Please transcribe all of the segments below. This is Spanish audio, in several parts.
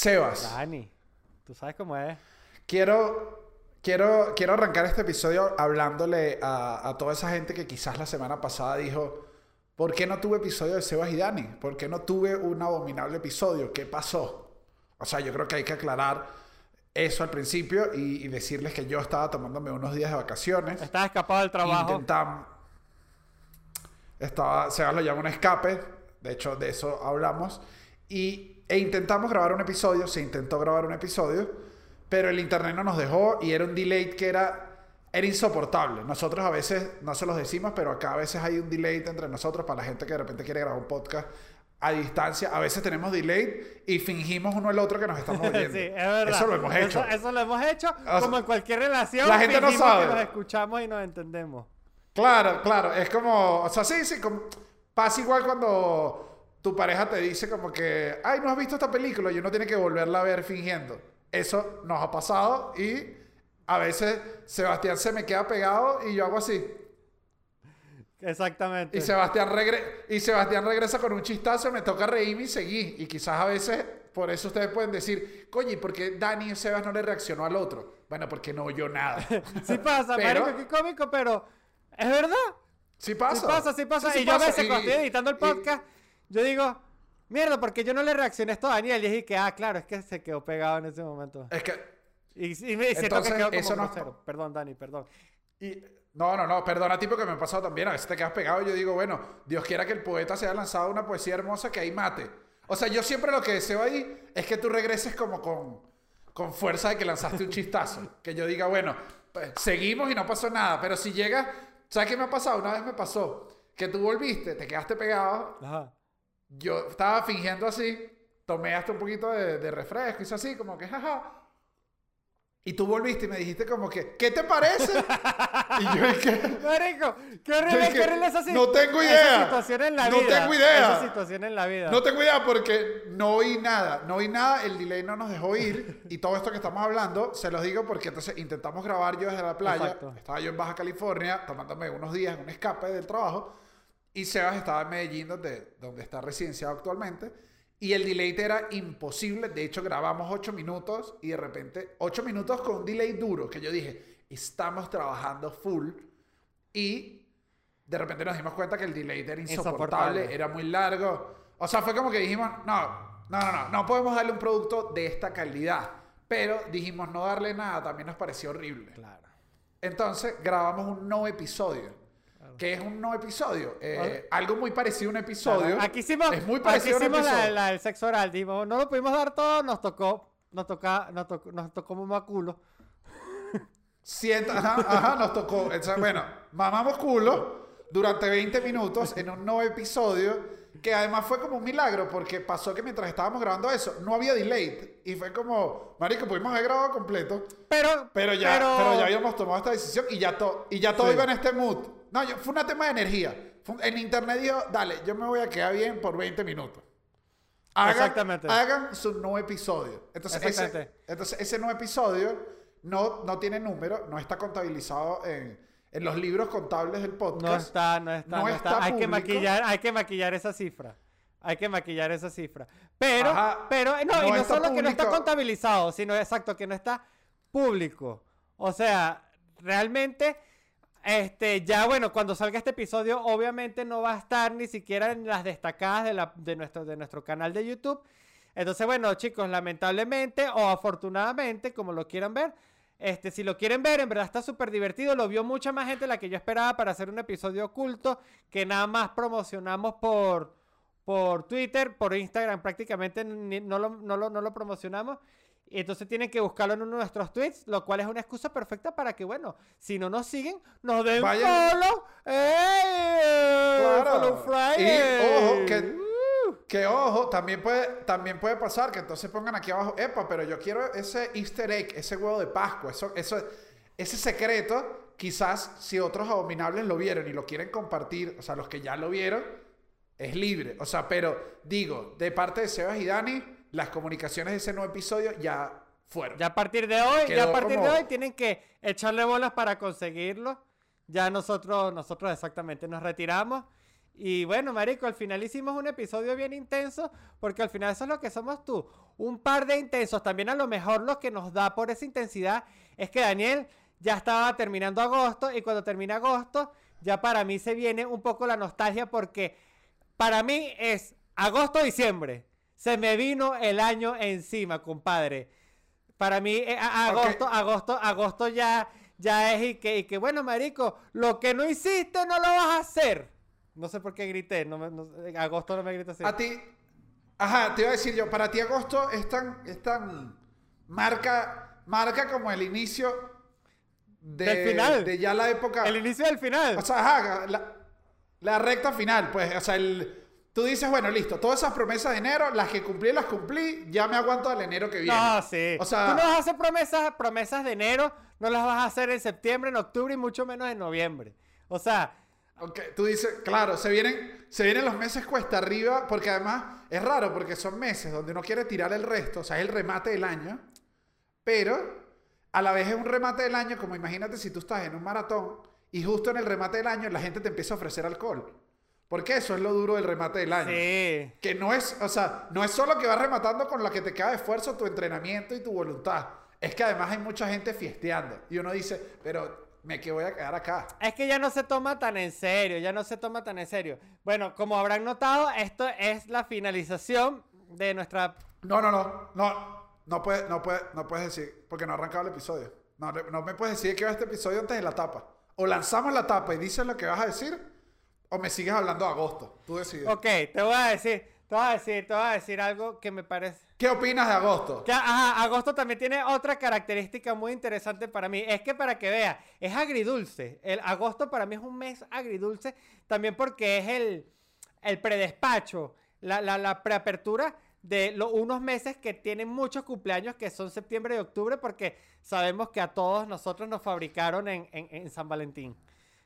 Sebas. Dani, tú sabes cómo es. Quiero, quiero, quiero arrancar este episodio hablándole a, a toda esa gente que quizás la semana pasada dijo, ¿por qué no tuve episodio de Sebas y Dani? ¿Por qué no tuve un abominable episodio? ¿Qué pasó? O sea, yo creo que hay que aclarar eso al principio y, y decirles que yo estaba tomándome unos días de vacaciones. Estás escapado del trabajo. Estaba, Sebas lo llama un escape. De hecho, de eso hablamos. Y, e intentamos grabar un episodio. Se intentó grabar un episodio. Pero el internet no nos dejó y era un delay que era, era insoportable. Nosotros a veces no se los decimos, pero acá a veces hay un delay entre nosotros para la gente que de repente quiere grabar un podcast a distancia. A veces tenemos delay y fingimos uno el otro que nos estamos oyendo. sí, es verdad. Eso lo hemos hecho. Eso, eso lo hemos hecho. sea, como en cualquier relación. la gente no sabe. que nos escuchamos y nos entendemos. Claro, claro. Es como, o sea, sí, sí, como, pasa igual cuando tu pareja te dice como que, ay, no has visto esta película y uno tiene que volverla a ver fingiendo. Eso nos ha pasado y a veces Sebastián se me queda pegado y yo hago así. Exactamente. Y Sebastián, regre y Sebastián regresa con un chistazo, me toca reírme y seguir. Y quizás a veces, por eso ustedes pueden decir, coño, ¿y por qué Dani y Sebas no le reaccionó al otro? Bueno, porque no oyó nada. Sí pasa, Pero- marico, qué cómico, pero es verdad. Sí pasa. Sí pasa, sí pasa. Sí, sí y yo a veces Y- cuando estoy editando el y- podcast, yo digo, mierda, porque yo no le reaccioné esto a Daniel. Y dije que, ah, claro, es que se quedó pegado en ese momento. Es que Y, y me siento Entonces, que quedó como eso no-. Perdón, Dani, perdón. Y, no, no, no, perdona, tipo, que me ha pasado también. A veces te quedas pegado y yo digo, bueno, Dios quiera que el poeta se haya lanzado una poesía hermosa que ahí mate. O sea, yo siempre lo que deseo ahí es que tú regreses como con, con fuerza de que lanzaste un chistazo. Que yo diga, bueno, pues, seguimos y no pasó nada. Pero si llegas, ¿sabes qué me ha pasado? Una vez me pasó que tú volviste, te quedaste pegado. Ajá. Yo estaba fingiendo así, tomé hasta un poquito de, de refresco, hice así, como que, jaja. Y tú volviste y me dijiste como que, ¿qué te parece? y yo dije, Marico, qué horrible, qué horrible esa si- no tengo Esa idea. situación en la No vida. tengo idea. Esa situación en la vida. No tengo idea porque no oí nada. No oí nada, el delay no nos dejó ir. Y todo esto que estamos hablando, se los digo porque entonces intentamos grabar yo desde la playa. Exacto. Estaba yo en Baja California, tomándome unos días, un escape del trabajo. Y Sebas estaba en Medellín, donde, donde está residenciado actualmente. Y el delay era imposible. De hecho, grabamos ocho minutos y de repente, ocho minutos con un delay duro. Que yo dije, estamos trabajando full. Y de repente nos dimos cuenta que el delay era insoportable, Insoportable. era muy largo. O sea, fue como que dijimos, no, no, no, no, no podemos darle un producto de esta calidad. Pero dijimos no darle nada, también nos pareció horrible. Claro. Entonces grabamos un no episodio. ¿Qué es un no episodio? Eh, algo muy parecido a un episodio. Claro, Aquí hicimos, es muy aquí parecido a un la, la del sexo oral. Dijimos, no lo pudimos dar todo, nos tocó, nos toca, nos tocó, nos tocó mamá culo. Sienta, ajá, ajá, nos tocó. Entonces, bueno, mamamos culo durante 20 minutos en un nuevo episodio que además fue como un milagro porque pasó que mientras estábamos grabando eso no había delay y fue como, marico, pudimos haber grabado completo, Pero, pero ya, pero, ya habíamos tomado esta decisión y ya, to- y ya todo Sí. iba en este mood. No, yo- fue un tema de energía. Un- en internet dijo, dale, yo me voy a quedar bien por 20 minutos. Hagan, Exactamente. Hagan su nuevo episodio. Entonces, ese, Exactamente. entonces ese nuevo episodio no, no tiene número, no está contabilizado en, en los libros contables del podcast. No está, no está, No no, está está. Hay que maquillar, hay que maquillar esa cifra. Hay que maquillar esa cifra. Pero, Ajá. pero, no, No y no solo que no está contabilizado, sino exacto, que no está público. O sea, realmente, este, ya bueno, cuando salga este episodio, obviamente no va a estar ni siquiera en las destacadas de, la, de, nuestro, de nuestro canal de YouTube. Entonces, bueno, chicos, lamentablemente o afortunadamente, como lo quieran ver, este, si lo quieren ver, en verdad está súper divertido. Lo vio mucha más gente de la que yo esperaba para hacer un episodio oculto que nada más promocionamos por, por Twitter, por Instagram prácticamente no, lo, no, lo, no lo promocionamos. Y entonces tienen que buscarlo en uno de nuestros tweets, lo cual es una excusa perfecta para que, bueno, si no nos siguen, nos den Vayan- follow. Claro. Follow Friday. Y ojo, que. Que ojo, también puede, también puede pasar que entonces pongan aquí abajo, epa, pero yo quiero ese easter egg, ese huevo de Pascua, eso, eso, ese secreto, quizás si otros abominables lo vieron y lo quieren compartir, o sea, los que ya lo vieron, es libre. O sea, pero digo, de parte de Sebas y Dani, las comunicaciones de ese nuevo episodio ya fueron. Ya a partir de hoy, ya a partir como- de hoy tienen que echarle bolas para conseguirlo. Ya nosotros, nosotros exactamente nos retiramos. Y bueno, marico, al final hicimos un episodio bien intenso, porque al final eso es lo que somos tú. Un par de intensos. También a lo mejor lo que nos da por esa intensidad es que Daniel ya estaba terminando agosto y cuando termina agosto, ya para mí se viene un poco la nostalgia porque para mí es agosto-diciembre. Se me vino el año encima, compadre. Para mí, eh, agosto, agosto, agosto ya, ya es y que, y que, bueno, marico, lo que no hiciste no lo vas a hacer. No sé por qué grité, no me- no- agosto no me grita así. A ti, ajá, te iba a decir yo, para ti agosto es tan, es tan marca, marca como el inicio de, Del final. de ya la época. El inicio del final. O sea, ajá, la, la recta final, pues, o sea, el, tú dices, bueno, listo, todas esas promesas de enero, las que cumplí, las cumplí, ya me aguanto al enero que viene. No, sí. O sea, Tú no vas a hacer promesas, promesas de enero, no las vas a hacer en septiembre, en octubre y mucho menos en noviembre. O sea, Ok, tú dices, claro, se vienen, se vienen los meses cuesta arriba, porque además es raro, porque son meses donde uno quiere tirar el resto, o sea, es el remate del año, pero a la vez es un remate del año, como imagínate si tú estás en un maratón y justo en el remate del año la gente te empieza a ofrecer alcohol. Porque eso es lo duro del remate del año. sí. Que no es, o sea, no es solo que vas rematando con lo que te queda de esfuerzo, tu entrenamiento y tu voluntad. Es que además hay mucha gente fiesteando. Y uno dice, pero me que voy a quedar acá. Es que ya no se toma tan en serio, ya no se toma tan en serio. Bueno, como habrán notado, esto es la finalización de nuestra... No, no, no, no, no puedes, no puedes, no puedes decir, porque no ha arrancado el episodio. No, no me puedes decir que va este episodio antes de la tapa. O lanzamos la tapa y dices lo que vas a decir, o me sigues hablando de agosto. Tú decides. Ok, te voy a decir, te voy a decir, te voy a decir algo que me parece... ¿Qué opinas de agosto? Que, ajá, agosto también tiene otra característica muy interesante para mí. Es que para que vea, es agridulce. El agosto para mí es un mes agridulce. También porque es el, el predespacho, la, la, la preapertura de lo- unos meses que tienen muchos cumpleaños, que son septiembre y octubre, porque sabemos que a todos nosotros nos fabricaron en, en- en San Valentín.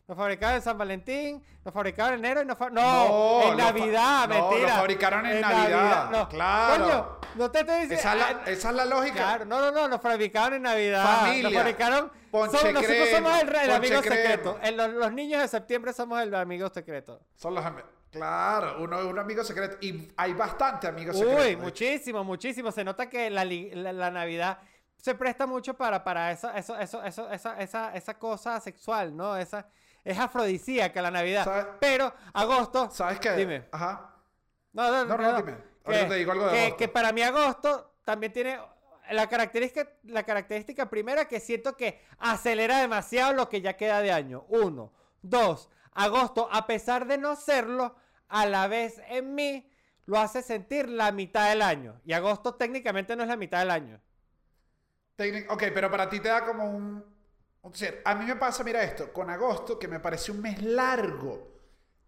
Nos fabricaron en San Valentín, nos fabricaron en enero y nos fa- No, No, en lo Navidad, no, lo mentira. fabricaron en Navidad, no. claro. Coño, no te estoy diciendo. Esa es la, ah, esa es la lógica. Claro, no, no, no, nos fabricaron en Navidad. Familia, Nos fabricaron. ponche somos- nosotros crema, somos el, el amigo crema. secreto. El- los, los niños de septiembre somos el amigo secreto. Son los am- Claro, uno es un amigo secreto. Y hay bastante amigos Uy, secretos. hecho. muchísimo, muchísimo. Se nota que la, la, la Navidad se presta mucho para, para eso, eso, eso, eso, esa, esa, esa cosa sexual, ¿no? Esa, es afrodisíaca la Navidad. ¿Sabes? Pero agosto. ¿Sabes qué? Dime. Ajá. No, no, No, no, dime. Ahorita te digo algo de que, agosto. que para mí agosto también tiene la característica, la característica primera que siento que acelera demasiado lo que ya queda de año. Uno. Dos. Agosto, a pesar de no serlo, a la vez en mí lo hace sentir la mitad del año. Y agosto técnicamente no es la mitad del año. Técnic- ok, pero para ti te da como un... a mí me pasa, mira esto, con agosto, que me parece un mes largo,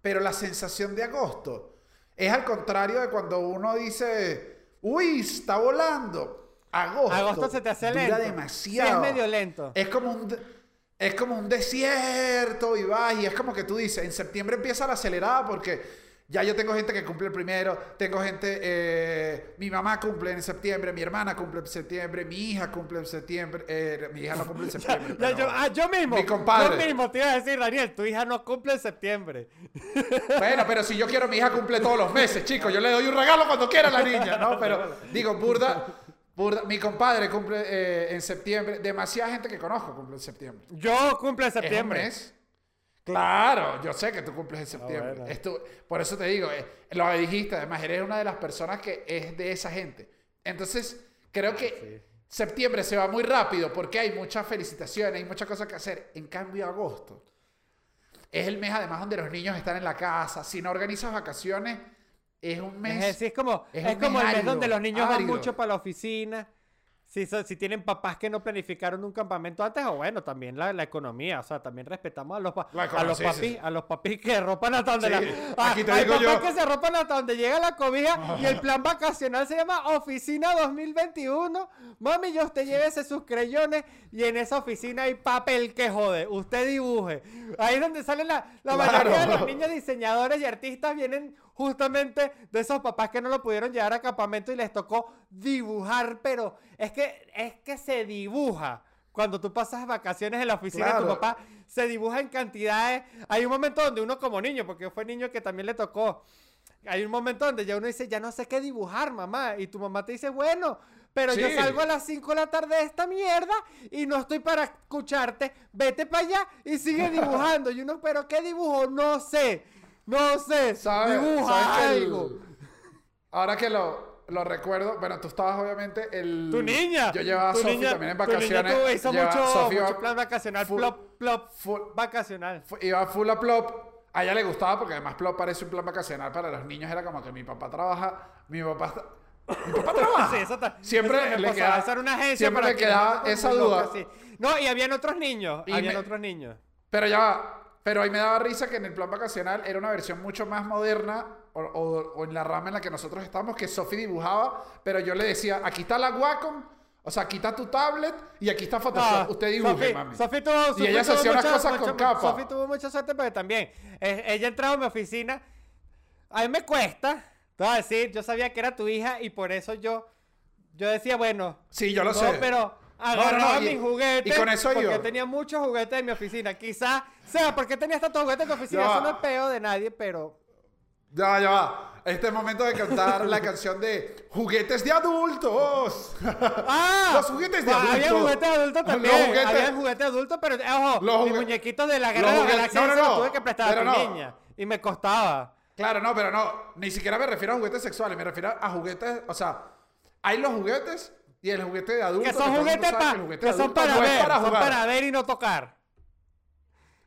pero la sensación de agosto es al contrario de cuando uno dice, uy, está volando. Agosto, Agosto se te hace dura lento. demasiado. Sí, es medio lento. Es como un... Es como un desierto y vas y es como que tú dices, en septiembre empieza la acelerada porque ya yo tengo gente que cumple el primero, tengo gente, eh, mi mamá cumple en septiembre, mi hermana cumple en septiembre, mi hija cumple en septiembre, eh, mi hija no cumple en septiembre. Ya, pero- yo, ah, yo mismo. Mi compadre. Yo mismo te iba a decir, Daniel, tu hija no cumple en septiembre. Bueno, pero si yo quiero, mi hija cumple todos los meses, chicos. Yo le doy un regalo cuando quiera a la niña, ¿no? Pero digo, burda, burda. Mi compadre cumple eh, en septiembre. Demasiada gente que conozco cumple en septiembre. Yo cumplo en ¿Es un septiembre. mes? Claro, yo sé que tú cumples en septiembre. bueno. Es tu- por eso te digo, eh, lo dijiste, además eres una de las personas que es de esa gente. Entonces, creo que septiembre se va muy rápido porque hay muchas felicitaciones, hay muchas cosas que hacer. En cambio, agosto es el mes además donde los niños están en la casa. Si no organizas vacaciones, es un mes... Es, decir, es como, es como el mes donde los niños van árido. mucho para la oficina. Si, so- si tienen papás que no planificaron un campamento antes, o bueno, también la, la economía. O sea, también respetamos a los, pa- a los sí, papis, sí. a los papis que ropan hasta donde Sí, la. Ah, aquí te hay digo papás yo. que se ropan hasta donde llega la cobija y el plan vacacional se llama Oficina 2021. Mami, yo usted llévese sus creyones y en esa oficina hay papel que jode. Usted dibuje. Ahí es donde salen la, la Claro. mayoría de los niños diseñadores y artistas vienen justamente de esos papás que no lo pudieron llevar a campamento y les tocó dibujar, pero es que es que se dibuja cuando tú pasas vacaciones en la oficina, tu Claro. papá se dibuja en cantidades. Hay un momento donde uno como niño, porque fue niño que también le tocó, hay un momento donde ya uno dice, ya no sé qué dibujar, mamá. Y tu mamá te dice, bueno, pero yo salgo a las 5 de la tarde de esta mierda y no estoy para escucharte. Vete para allá y sigue dibujando. Y uno, pero ¿qué dibujo? No sé. No sé. ¿Sabes? Dibuja ¿Sabes que el- algo. Ahora que lo, lo recuerdo, bueno, tú estabas obviamente el... Tu niña. Yo llevaba a tu Sofi también en tu niña vacaciones. tuvo- hizo mucho, mucho plan vacacional. full- plop, plop. full- Vacacional. iba full a Plop. A ella le gustaba porque además Plop parece un plan vacacional para los niños. Era como que mi papá trabaja, mi papá está... Mi papá trabaja. Sí, eso. Siempre eso le pasaba. queda- Esa era una agencia siempre para le que quedaba esa duda. sí. No, y habían otros niños. Y habían me- otros niños. Pero ya va. Pero ahí me daba risa que en el plan vacacional era una versión mucho más moderna o, o- o en la rama en la que nosotros estamos, que Sofi dibujaba, pero yo le decía, aquí está la Wacom, o sea, aquí está tu tablet y aquí está Photoshop. No, Usted dibuje, Sofi- mami. Sofi tuvo, Sofi ella se hacía unas cosas con capa. Sofi tuvo mucha suerte porque también eh, ella entraba a mi oficina. A mí me cuesta. Te voy a decir, yo sabía que era tu hija y por eso yo, yo decía, bueno, Sí, yo lo no, sé. pero no, agarraba y- mis juguetes. y con eso porque yo. tenía muchos juguetes en mi oficina. Quizás, sea, porque tenía tantos juguetes en mi oficina. Ya Eso no es peo de nadie, pero. Ya va, ya va. Este es momento de cantar la canción de Juguetes de Adultos. ¡Ah! Los juguetes de Ah, Había adultos. juguetes adultos Los también. juguetes- Había juguetes adultos, pero ojo, Los mis muñequitos de la los guerra de la galaxia no, no, los no. tuve que prestar a Pero tu no. niña. Y me costaba. Claro, no, pero no. Ni siquiera me refiero a juguetes sexuales. Me refiero a juguetes. O sea, hay los juguetes y el juguete de adultos. Que son juguetes pa- que juguete son adulto para no ver, para son para ver y no tocar.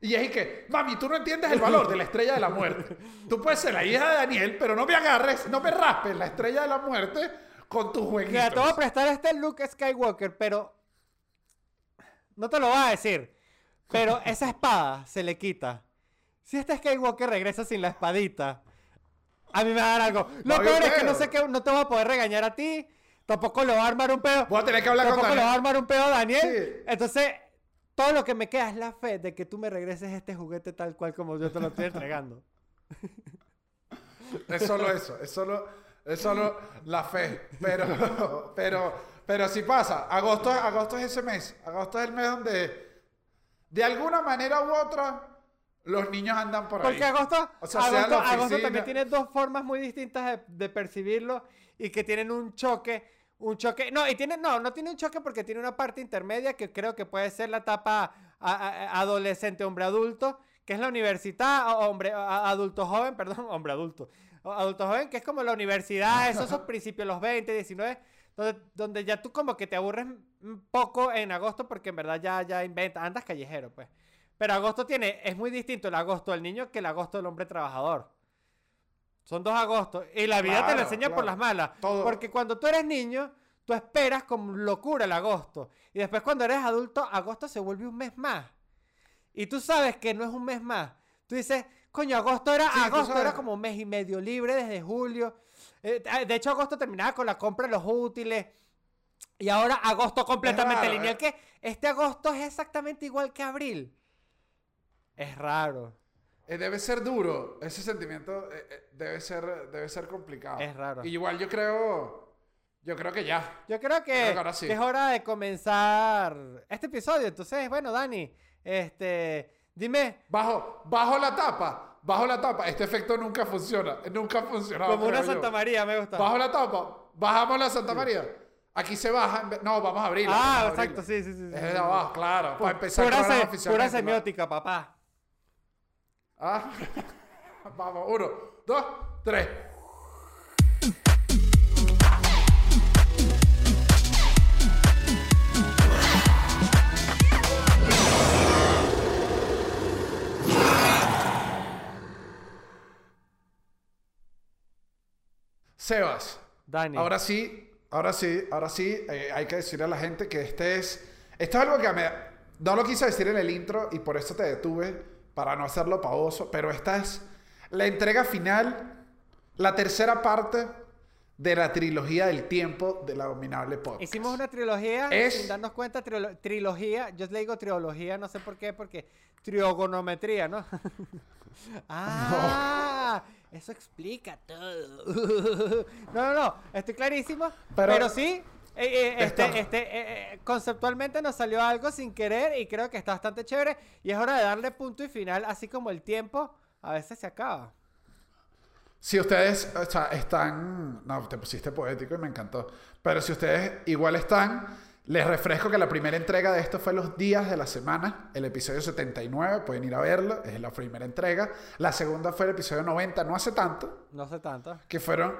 Y es que, mami, tú no entiendes el valor de la estrella de la muerte. Tú puedes ser la hija de Daniel, pero no me agarres, no me raspes la estrella de la muerte con tus Mira, te voy a jueguitos. prestar este Luke Skywalker, pero. No te lo voy a decir. Pero esa espada se le quita. Si este Skywalker regresa sin la espadita, a mí me va a dar algo. Lo Va haber peor es que no sé qué, no te voy a poder regañar a ti. Tampoco lo va a armar un pedo. Voy a tener que hablar con Tampoco le va a Daniel. armar un pedo Daniel. Sí. Entonces, todo lo que me queda es la fe de que tú me regreses este juguete tal cual como yo te lo estoy entregando. Es solo eso, es solo, es solo la fe. Pero, pero, pero si pasa, agosto, agosto es ese mes. Agosto es el mes donde, de alguna manera u otra, los niños andan por ahí. Porque agosto, O sea, agosto, también tiene dos formas muy distintas de, de percibirlo y que tienen un choque. Un choque. No, y tiene, no, no tiene un choque porque tiene una parte intermedia que creo que puede ser la etapa a- a- adolescente, hombre adulto, que es la universidad, hombre, a- adulto joven, perdón, hombre adulto. Adulto joven, que es como la universidad, esos, esos principios, los 20, 19, donde, donde ya tú como que te aburres un poco en agosto porque en verdad ya, ya inventas, andas callejero, pues. Pero agosto tiene, es muy distinto el agosto del niño que el agosto del hombre trabajador. Son dos agostos. Y la vida te lo Claro, enseña por las malas. Todo. Porque cuando tú eres niño, tú esperas con locura el agosto. Y después cuando eres adulto, agosto se vuelve un mes más. Y tú sabes que no es un mes más. Tú dices, coño, agosto era, Sí, agosto era como un mes y medio libre desde julio. Eh, de hecho, agosto terminaba con la compra de los útiles. Y ahora agosto completamente raro, lineal. eh. Que este agosto es exactamente igual que abril. Es raro. Eh, debe ser duro. Ese sentimiento eh, eh, debe ser, debe ser complicado. Es raro. Y igual yo creo, yo creo que ya. Yo creo que, Creo que ahora sí. es hora de comenzar este episodio. Entonces, bueno, Dani, este, dime, Bajo, bajo la tapa, bajo la tapa. Este efecto nunca funciona. Nunca ha funcionado. como una creo yo. Santa María, me gusta. Bajo la tapa, bajamos la Santa María. Aquí se baja. en No, vamos a abrirla. ah, exacto, abrirla. sí, sí, sí. sí, Es sí, de sí. abajo, claro. Para empezar Pura, se- pura semiótica, papá. Ah, Vamos, uno, dos, tres. Sebas, Dani. ahora sí, ahora sí, ahora sí, eh, hay que decirle a la gente que este es, esto es algo que me, no lo quise decir en el intro y por eso te detuve, para no hacerlo pavoso, pero esta es la entrega final, la tercera parte de la trilogía del tiempo de la Abominable Podcast. Hicimos una trilogía Es- sin darnos cuenta, trilo- trilogía, yo le digo trilogía, no sé por qué, porque trigonometría, ¿no? ah, eso explica todo. no, no, no, estoy clarísimo, pero, Pero- sí, eh, eh, este, este, eh, conceptualmente nos salió algo sin querer y creo que está bastante chévere. Y es hora de darle punto y final, así como el tiempo a veces se acaba. Si ustedes o sea, están. No, te pusiste poético y me encantó. Pero si ustedes igual están, les refresco que la primera entrega de esto fue los días de la semana. El episodio 79, pueden ir a verlo, es la primera entrega. La segunda fue el episodio 90, no hace tanto, No sé tanto. que fueron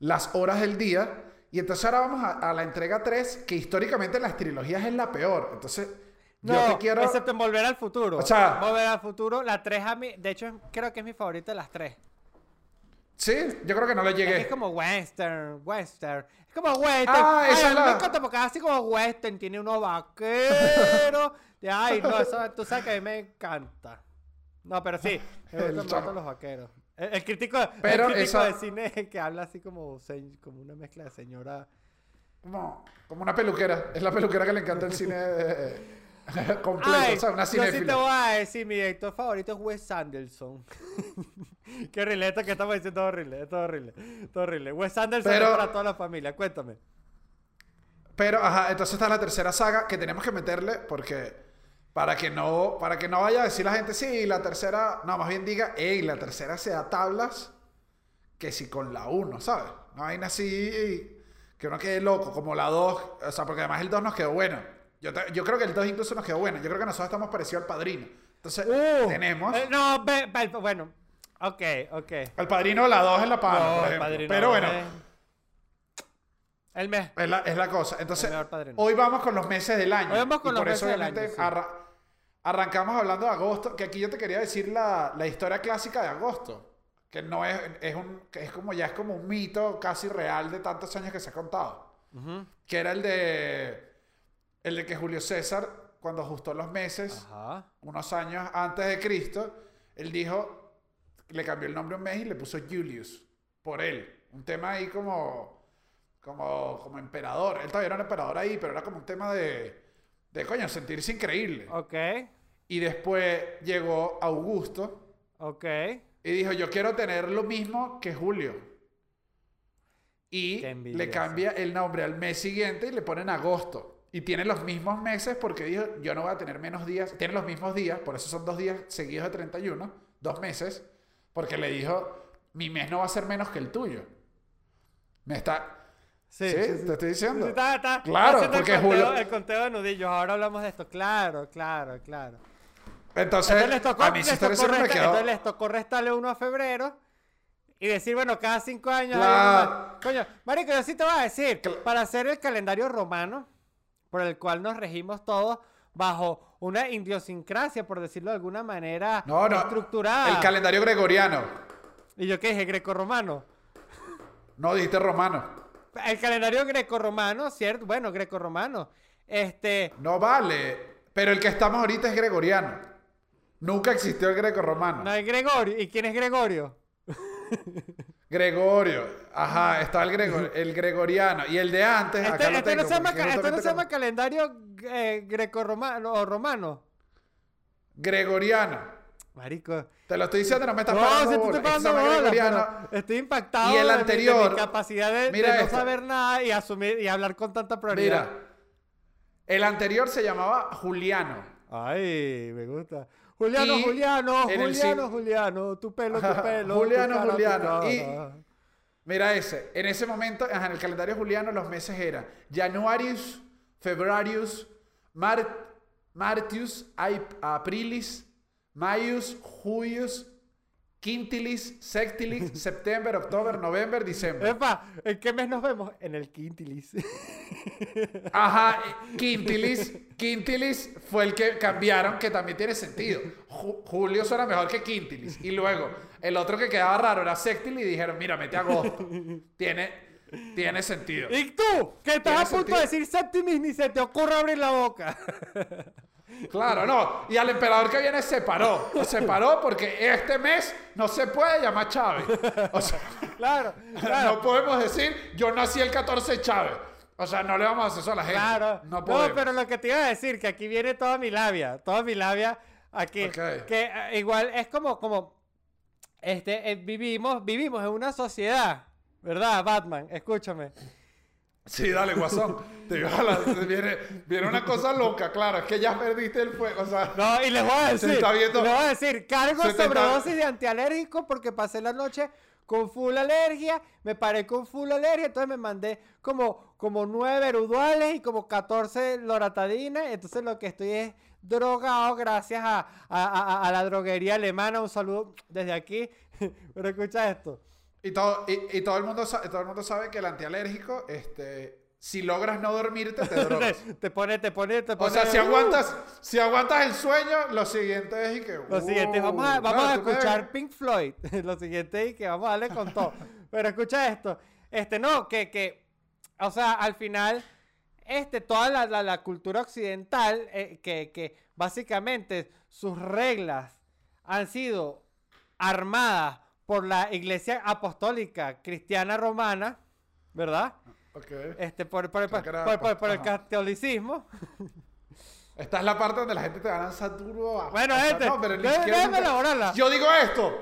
las horas del día. Y entonces ahora vamos a, a la entrega 3, que históricamente en las trilogías es la peor. Entonces, No, yo te quiero. excepto en Volver al Futuro. O sea- Volver al Futuro, la 3 a mí, de hecho creo que es mi favorita de las 3. Sí, yo creo que no le Es, que llegué. es como western, western. Es como western. Ah, ay, esa a es mí me encanta porque así como western, tiene unos vaqueros. Y, ay, no, eso tú sabes que a mí me encanta. No, pero sí, me gustan los vaqueros. El, el crítico, Pero el crítico esa- de cine que habla así como, como una mezcla de señora. Como, como una peluquera. Es la peluquera que le encanta el cine eh, completo. Ay, o sea, una yo sí te cinéfila. voy a decir, mi director favorito es Wes Anderson. Qué horrible, esto que estamos diciendo horrible, es horrible, es horrible. Wes Anderson Pero- es para toda la familia, cuéntame. Pero, ajá, entonces está la tercera saga que tenemos que meterle porque para que no, para que no vaya a decir la gente, sí, la tercera, no, más bien diga, hey, la tercera se da tablas que si con la 1, ¿sabes? No hay así que uno quede loco, como la 2, o sea, porque además el 2 nos quedó bueno. Yo, te- yo creo que el 2 incluso nos quedó bueno. Yo creo que nosotros estamos parecidos al padrino. Entonces, Uh, tenemos eh, no, ve- ve- bueno, ok, ok. el padrino, la 2 en la pana, No, por ejemplo. Pero bueno, eh. El mes. Es la, es la cosa. Entonces, hoy vamos con los meses del año. Hoy vamos con y los por eso, meses del año, sí. Arra- arrancamos hablando de agosto. Que aquí yo te quería decir la, la historia clásica de agosto. Que no es, es un, que es como ya es como un mito casi real de tantos años que se ha contado. Que era el de, el de que Julio César, cuando ajustó los meses, Ajá. unos años antes de Cristo, él dijo, le cambió el nombre a un mes y le puso Julius por él. Un tema ahí como, como, como emperador. Él todavía era un emperador ahí, pero era como un tema de, de coño, sentirse increíble. Ok, Y después llegó Augusto ok. y dijo, yo quiero tener lo mismo que Julio. Y le cambia el nombre al mes siguiente y le ponen agosto. Y tiene los mismos meses porque dijo, yo no voy a tener menos días. Tiene los mismos días, por eso son dos días seguidos de 31, dos meses, porque le dijo, mi mes no va a ser menos que el tuyo. Me está... Sí, Sí, sí, sí. te estoy diciendo. Sí, está- está- Claro, está porque el conteo, Julio- el conteo de nudillos. Ahora hablamos de esto. Claro, claro, claro. Entonces, Entonces les tocó, a mí esa les tocó resta- quedó... entonces les tocó restarle uno a febrero y decir, bueno, cada cinco años. hay más. Coño, Marico, yo sí te voy a decir, para hacer el calendario romano, por el cual nos regimos todos bajo una idiosincrasia, por decirlo de alguna manera, No, no. estructurada. El calendario gregoriano. ¿Y yo qué dije? Greco-romano. No dijiste romano. El calendario greco-romano, ¿cierto? Bueno, greco-romano. Este. No vale. Pero el que estamos ahorita es gregoriano. Nunca existió el greco-romano. No hay Gregorio. ¿Y quién es Gregorio? Gregorio. Ajá, está el, el gregoriano. Y el de antes, Este, acá lo este tengo, no se llama, este no se llama calendario eh, greco-romano o romano. Gregoriano. Marico. Te lo estoy diciendo, no me estás No, pagando si te se pagando llama bola, estoy impactado Y el de mi- de anterior- mi capacidad de, Mira de no esto. saber nada y asumir y hablar con tanta prioridad. Mira. El anterior se llamaba Juliano. Ay, me gusta. Juliano, Y Juliano, en el Juliano, Juliano, tu pelo, tu pelo. tu Juliano, tu Juliano, y-. Mira ese. En ese momento, ajá, en el calendario juliano, los meses eran Januarius, Februarius, Mart, Martius, Ap- Aprilis, Maius, Julius, Quintilis, Sextilis, September, October, November, Diciembre. Epa, ¿en qué mes nos vemos? En el Quintilis. Ajá, Quintilis, Quintilis fue el que cambiaron, que también tiene sentido. Ju- Julio suena mejor que Quintilis. Y luego, el otro que quedaba raro era Sextilis y dijeron, mira, mete agosto. Tiene, tiene sentido. y tú, que estás a punto de decir Septimis, ni se te ocurre abrir la boca. Claro, no. Y al emperador que viene se paró. Se paró porque este mes no se puede llamar Chávez. O sea, claro, claro. no podemos decir, yo nací el 14 de Chávez. O sea, no le vamos a hacer eso a la gente. Claro. No No, podemos. pero lo que te iba a decir, que aquí viene toda mi labia, toda mi labia aquí. Que eh, igual es como, como, este, eh, vivimos, vivimos en una sociedad, ¿verdad, Batman? Escúchame. Sí, dale, guasón. Te viene, viene una cosa loca, claro, es que ya perdiste el fuego, o sea... No, y les voy a decir, viendo- les voy a decir, cargo está- sobredosis de antialérgico porque pasé la noche con full alergia, me paré con full alergia, entonces me mandé como, como 9 veruduales y como 14 loratadinas, entonces lo que estoy es drogado gracias a, a- a- a la droguería alemana, un saludo desde aquí, pero escucha esto. Y todo, y, y todo, el mundo sabe, todo el mundo sabe que el antialérgico, este, si logras no dormirte, te drogas. te pone, te pone, te O pone... sea, si uh, aguantas, si aguantas el sueño, lo siguiente es y que... Lo siguiente, vamos a, uh, vamos claro, a tú me- escuchar Pink Floyd. Lo siguiente es que vamos a darle con todo. Pero escucha esto. Este, no, que, que, o sea, al final, este, toda la, la- la cultura occidental, eh, que, que básicamente sus reglas han sido armadas por la iglesia apostólica cristiana romana, ¿verdad? Ok. Este, por, por, por, por- el catolicismo. Esta es la parte donde la gente te va a lanzar duro a... Bueno, gente, no, pero déjame elaborarla. Yo digo esto.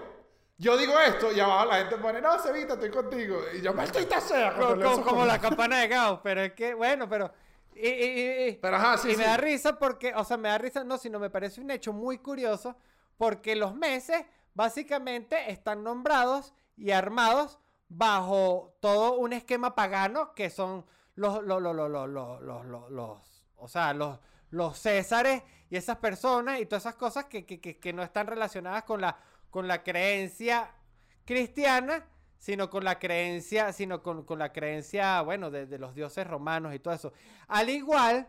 Yo digo esto y abajo la gente pone, no, Cevita, estoy contigo. Y yo, maldita sea. cuando Co- leo co- esos como la campana de Gauss, pero es que, bueno, pero... Y- y- y- Pero ajá, sí, y sí. me da risa porque, o sea, me da risa, no, sino me parece un hecho muy curioso porque los meses básicamente están nombrados y armados bajo todo un esquema pagano que son los, los, los, los, los, o sea, los, los césares y esas personas y todas esas cosas que, que, que, que no están relacionadas con la, con la creencia cristiana, sino con la creencia, sino con, con la creencia, bueno, de, de los dioses romanos y todo eso. Al igual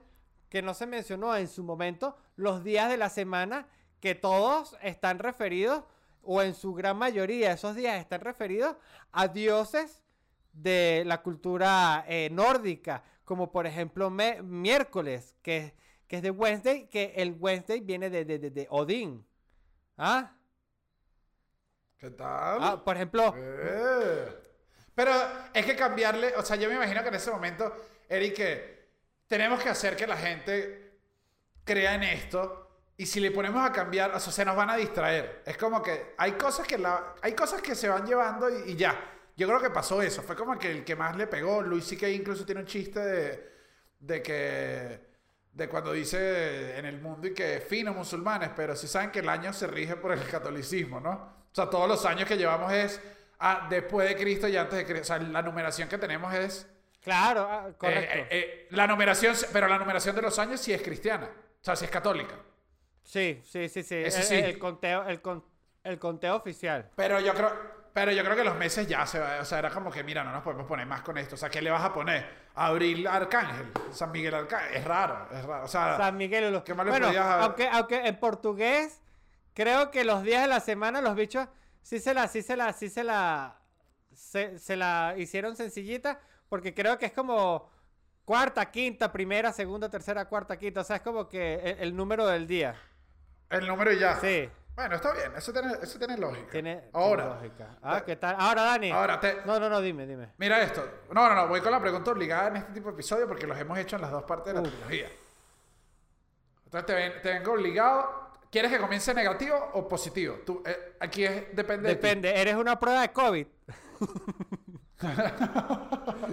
que no se mencionó en su momento los días de la semana que todos están referidos, o en su gran mayoría esos días están referidos a dioses de la cultura eh, nórdica, como por ejemplo miércoles, que, que es de Wednesday, que el Wednesday viene de, de, de- de Odín. ¿Ah? ¿Qué tal? Ah, por ejemplo, Eh. Pero es que cambiarle, o sea, yo me imagino que en ese momento, Eric, que tenemos que hacer que la gente crea en esto y si le ponemos a cambiar, o sea, se nos van a distraer. Es como que hay cosas que, la, hay cosas que se van llevando y, y ya. Yo creo que pasó eso. Fue como que el que más le pegó, Luis C.K. incluso tiene un chiste de, de que de cuando dice en el mundo y que fino musulmanes, pero si saben que el año se rige por el catolicismo, ¿no? O sea, todos los años que llevamos es ah, después de Cristo y antes de Cristo. O sea, la numeración que tenemos es... claro, ah, correcto. eh, eh, eh, la numeración, pero la numeración de los años sí es cristiana. O sea, sí es católica. Sí, sí, sí, sí. Eso el, sí. el conteo, el, con- el conteo oficial. Pero yo creo... Pero yo creo que los meses ya se va, o sea, era como que, mira, no nos podemos poner más con esto. O sea, ¿qué le vas a poner? Abril Arcángel, San Miguel Arcángel. Es raro, es raro. O sea, San Miguel los- ¿qué más le Bueno, podías haber- aunque, aunque en portugués, creo que los días de la semana los bichos sí se la, sí se la, sí se la, se, se la hicieron sencillita, porque creo que es como cuarta, quinta, primera, segunda, tercera, cuarta, quinta. O sea, es como que el, el número del día. El número y ya. Sí. Bueno, está bien, eso tiene, eso tiene lógica. Tiene, tiene Ahora, lógica. Ah, ¿qué tal? Ahora, Dani. ahora te, No, no, no, dime, dime. mira esto. No, no, no, voy con la pregunta obligada en este tipo de episodio porque los hemos hecho en las dos partes de la Uf. trilogía. Entonces te, ven- te vengo obligado. ¿Quieres que comience negativo o positivo? Tú, eh, aquí es, depende, de ti. Depende, ¿eres una prueba de COVID?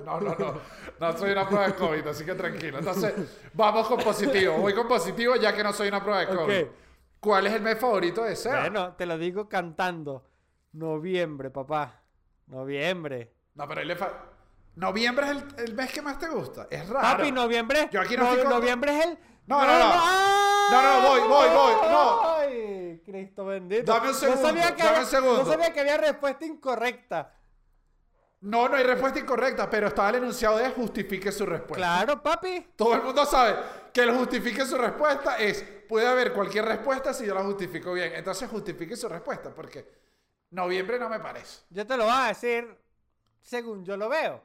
No, no, no. No soy una prueba de COVID, así que tranquilo. Entonces, vamos con positivo. Voy con positivo ya que no soy una prueba de COVID. Ok. ¿Cuál es el mes favorito de Seba? Bueno, te lo digo cantando. Noviembre, papá. Noviembre. No, pero ahí le fa- Noviembre es el, el mes que más te gusta. Es raro. Papi, noviembre. Yo aquí no no- estoy con- Noviembre es el. No, no, no. ¡Ay! No, no, voy, voy, voy, no. Ay, Cristo bendito. Dame un segundo, No sabía que dame un segundo. No sabía que había respuesta incorrecta. No, no hay respuesta incorrecta, pero estaba el enunciado de justifique su respuesta. Claro, papi. Todo el mundo sabe que el justifique su respuesta es, puede haber cualquier respuesta si yo la justifico bien. Entonces justifique su respuesta, porque noviembre no me parece. Yo te lo voy a decir según yo lo veo.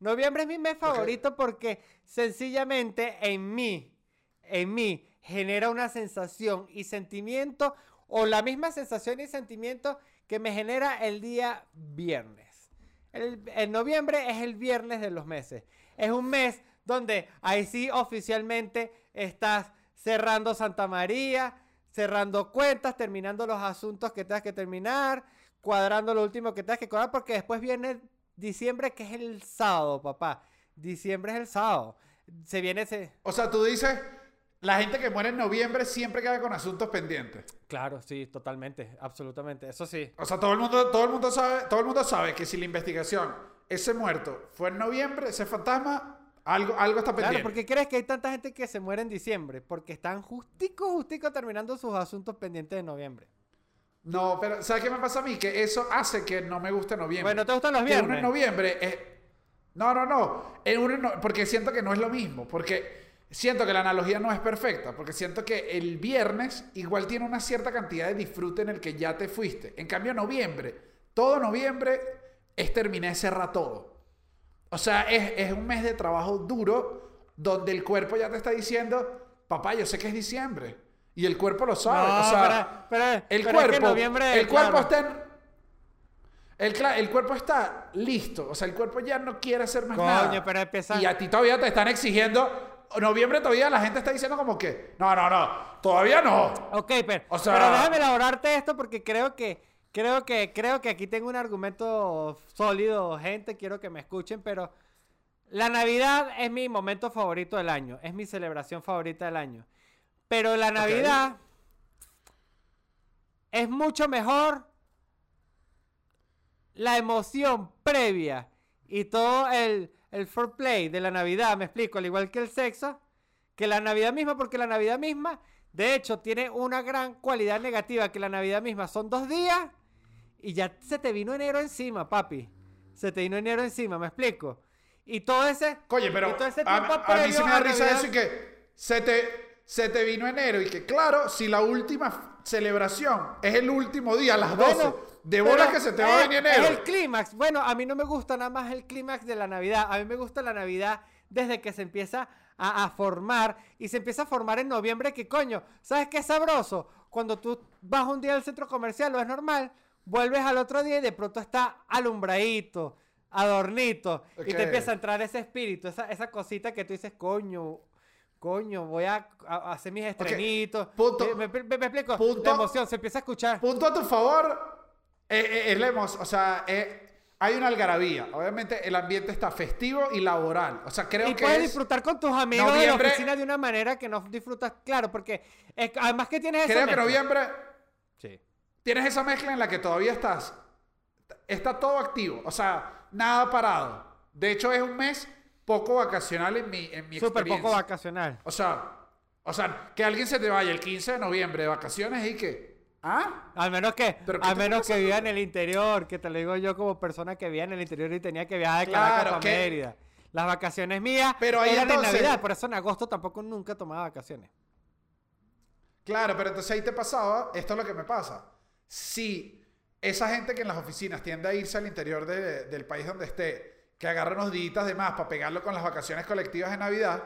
Noviembre es mi mes favorito porque sencillamente en mí, en mí, genera una sensación y sentimiento o la misma sensación y sentimiento que me genera el día viernes. El, noviembre es el viernes de los meses. Es un mes donde ahí sí oficialmente estás cerrando Santa María, cerrando cuentas, terminando los asuntos que tengas que terminar, cuadrando lo último que tengas que cuadrar, porque después viene diciembre, que es el sábado, papá. Diciembre es el sábado. Se viene ese... O sea, tú dices, la gente que muere en noviembre siempre queda con asuntos pendientes. Claro, sí, totalmente, absolutamente. Eso sí. O sea, todo el mundo, todo el mundo sabe, todo el mundo sabe que si la investigación, ese muerto fue en noviembre, ese fantasma, algo, algo está pendiente. Claro, ¿por qué crees que hay tanta gente que se muere en diciembre? Porque están justico, justico terminando sus asuntos pendientes de noviembre. No, pero ¿sabes qué me pasa a mí? Que eso hace que no me guste noviembre. Bueno, ¿te gustan los Que uno viernes? en noviembre es... No, no, no. En uno en no- Porque siento que no es lo mismo. Porque siento que la analogía no es perfecta. Porque siento que el viernes igual tiene una cierta cantidad de disfrute en el que ya te fuiste. En cambio, noviembre, todo noviembre es terminé, cerra todo. O sea, es, es un mes de trabajo duro donde el cuerpo ya te está diciendo, papá, yo sé que es diciembre. Y el cuerpo lo sabe. No, o sea, pero- pero- el pero es que cuerpo, noviembre, el cuerpo está en... El, el cuerpo está listo. O sea, el cuerpo ya no quiere hacer más Coño, nada. pero empieza- Y a ti todavía te están exigiendo... Noviembre todavía la gente está diciendo como que... No, no, no. Todavía no. Ok, pero, O sea- pero déjame elaborarte esto porque creo que, creo que, creo que aquí tengo un argumento sólido, gente, quiero que me escuchen, pero la Navidad es mi momento favorito del año, es mi celebración favorita del año. Pero la Navidad es mucho mejor la emoción previa y todo el, el foreplay de la Navidad, me explico, al igual que el sexo, que la Navidad misma, porque la Navidad misma, de hecho, tiene una gran cualidad negativa, que la Navidad misma son dos días y ya se te vino enero encima, papi. Se te vino enero encima, me explico. Y todo ese... Oye, pero y todo ese a, a mí sí me da risa Navidad- eso y que se te, se te vino enero y que claro, si la última celebración es el último día a las 12, Bueno, de bolas que se te va a venir enero. Es el clímax. Bueno, a mí no me gusta nada más el clímax de la Navidad. A mí me gusta la Navidad desde que se empieza a, a formar y se empieza a formar en noviembre. Que coño, ¿sabes qué es sabroso? Cuando tú vas un día al centro comercial, lo es normal, vuelves al otro día y de pronto está alumbradito, adornito y Ok. te empieza a entrar ese espíritu, esa, esa cosita que tú dices, coño. Coño, voy a, a- hacer mis estrenitos. punto. Me, me- me explico. Punto. La emoción se empieza a escuchar. Punto a tu favor, eh, eh, es la emo- o sea, eh, hay una algarabía. Obviamente el ambiente está festivo y laboral. O sea, creo y que puedes es- disfrutar con tus amigos de la oficina de una manera que no disfrutas, claro, porque es- además que tienes esa creo que noviembre Sí. tienes esa mezcla en la que todavía estás está todo activo, o sea, nada parado. De hecho es un mes poco vacacional en mi en mi Súper experiencia. poco vacacional. O sea, o sea, que alguien se te vaya el 15 de noviembre de vacaciones y que ¿ah? Al menos que, ¿Pero qué al menos que viva en el interior, que te lo digo yo como persona que vivía en el interior y tenía que viajar de Claro, Caracas a que- Mérida. Las vacaciones mías Pero ahí eran entonces- en Navidad, por eso en agosto tampoco nunca tomaba vacaciones. Claro, pero entonces ahí te pasaba, esto es lo que me pasa. Si esa gente que en las oficinas tiende a irse al interior de- del país donde esté, que agarra unos días de más para pegarlo con las vacaciones colectivas de Navidad,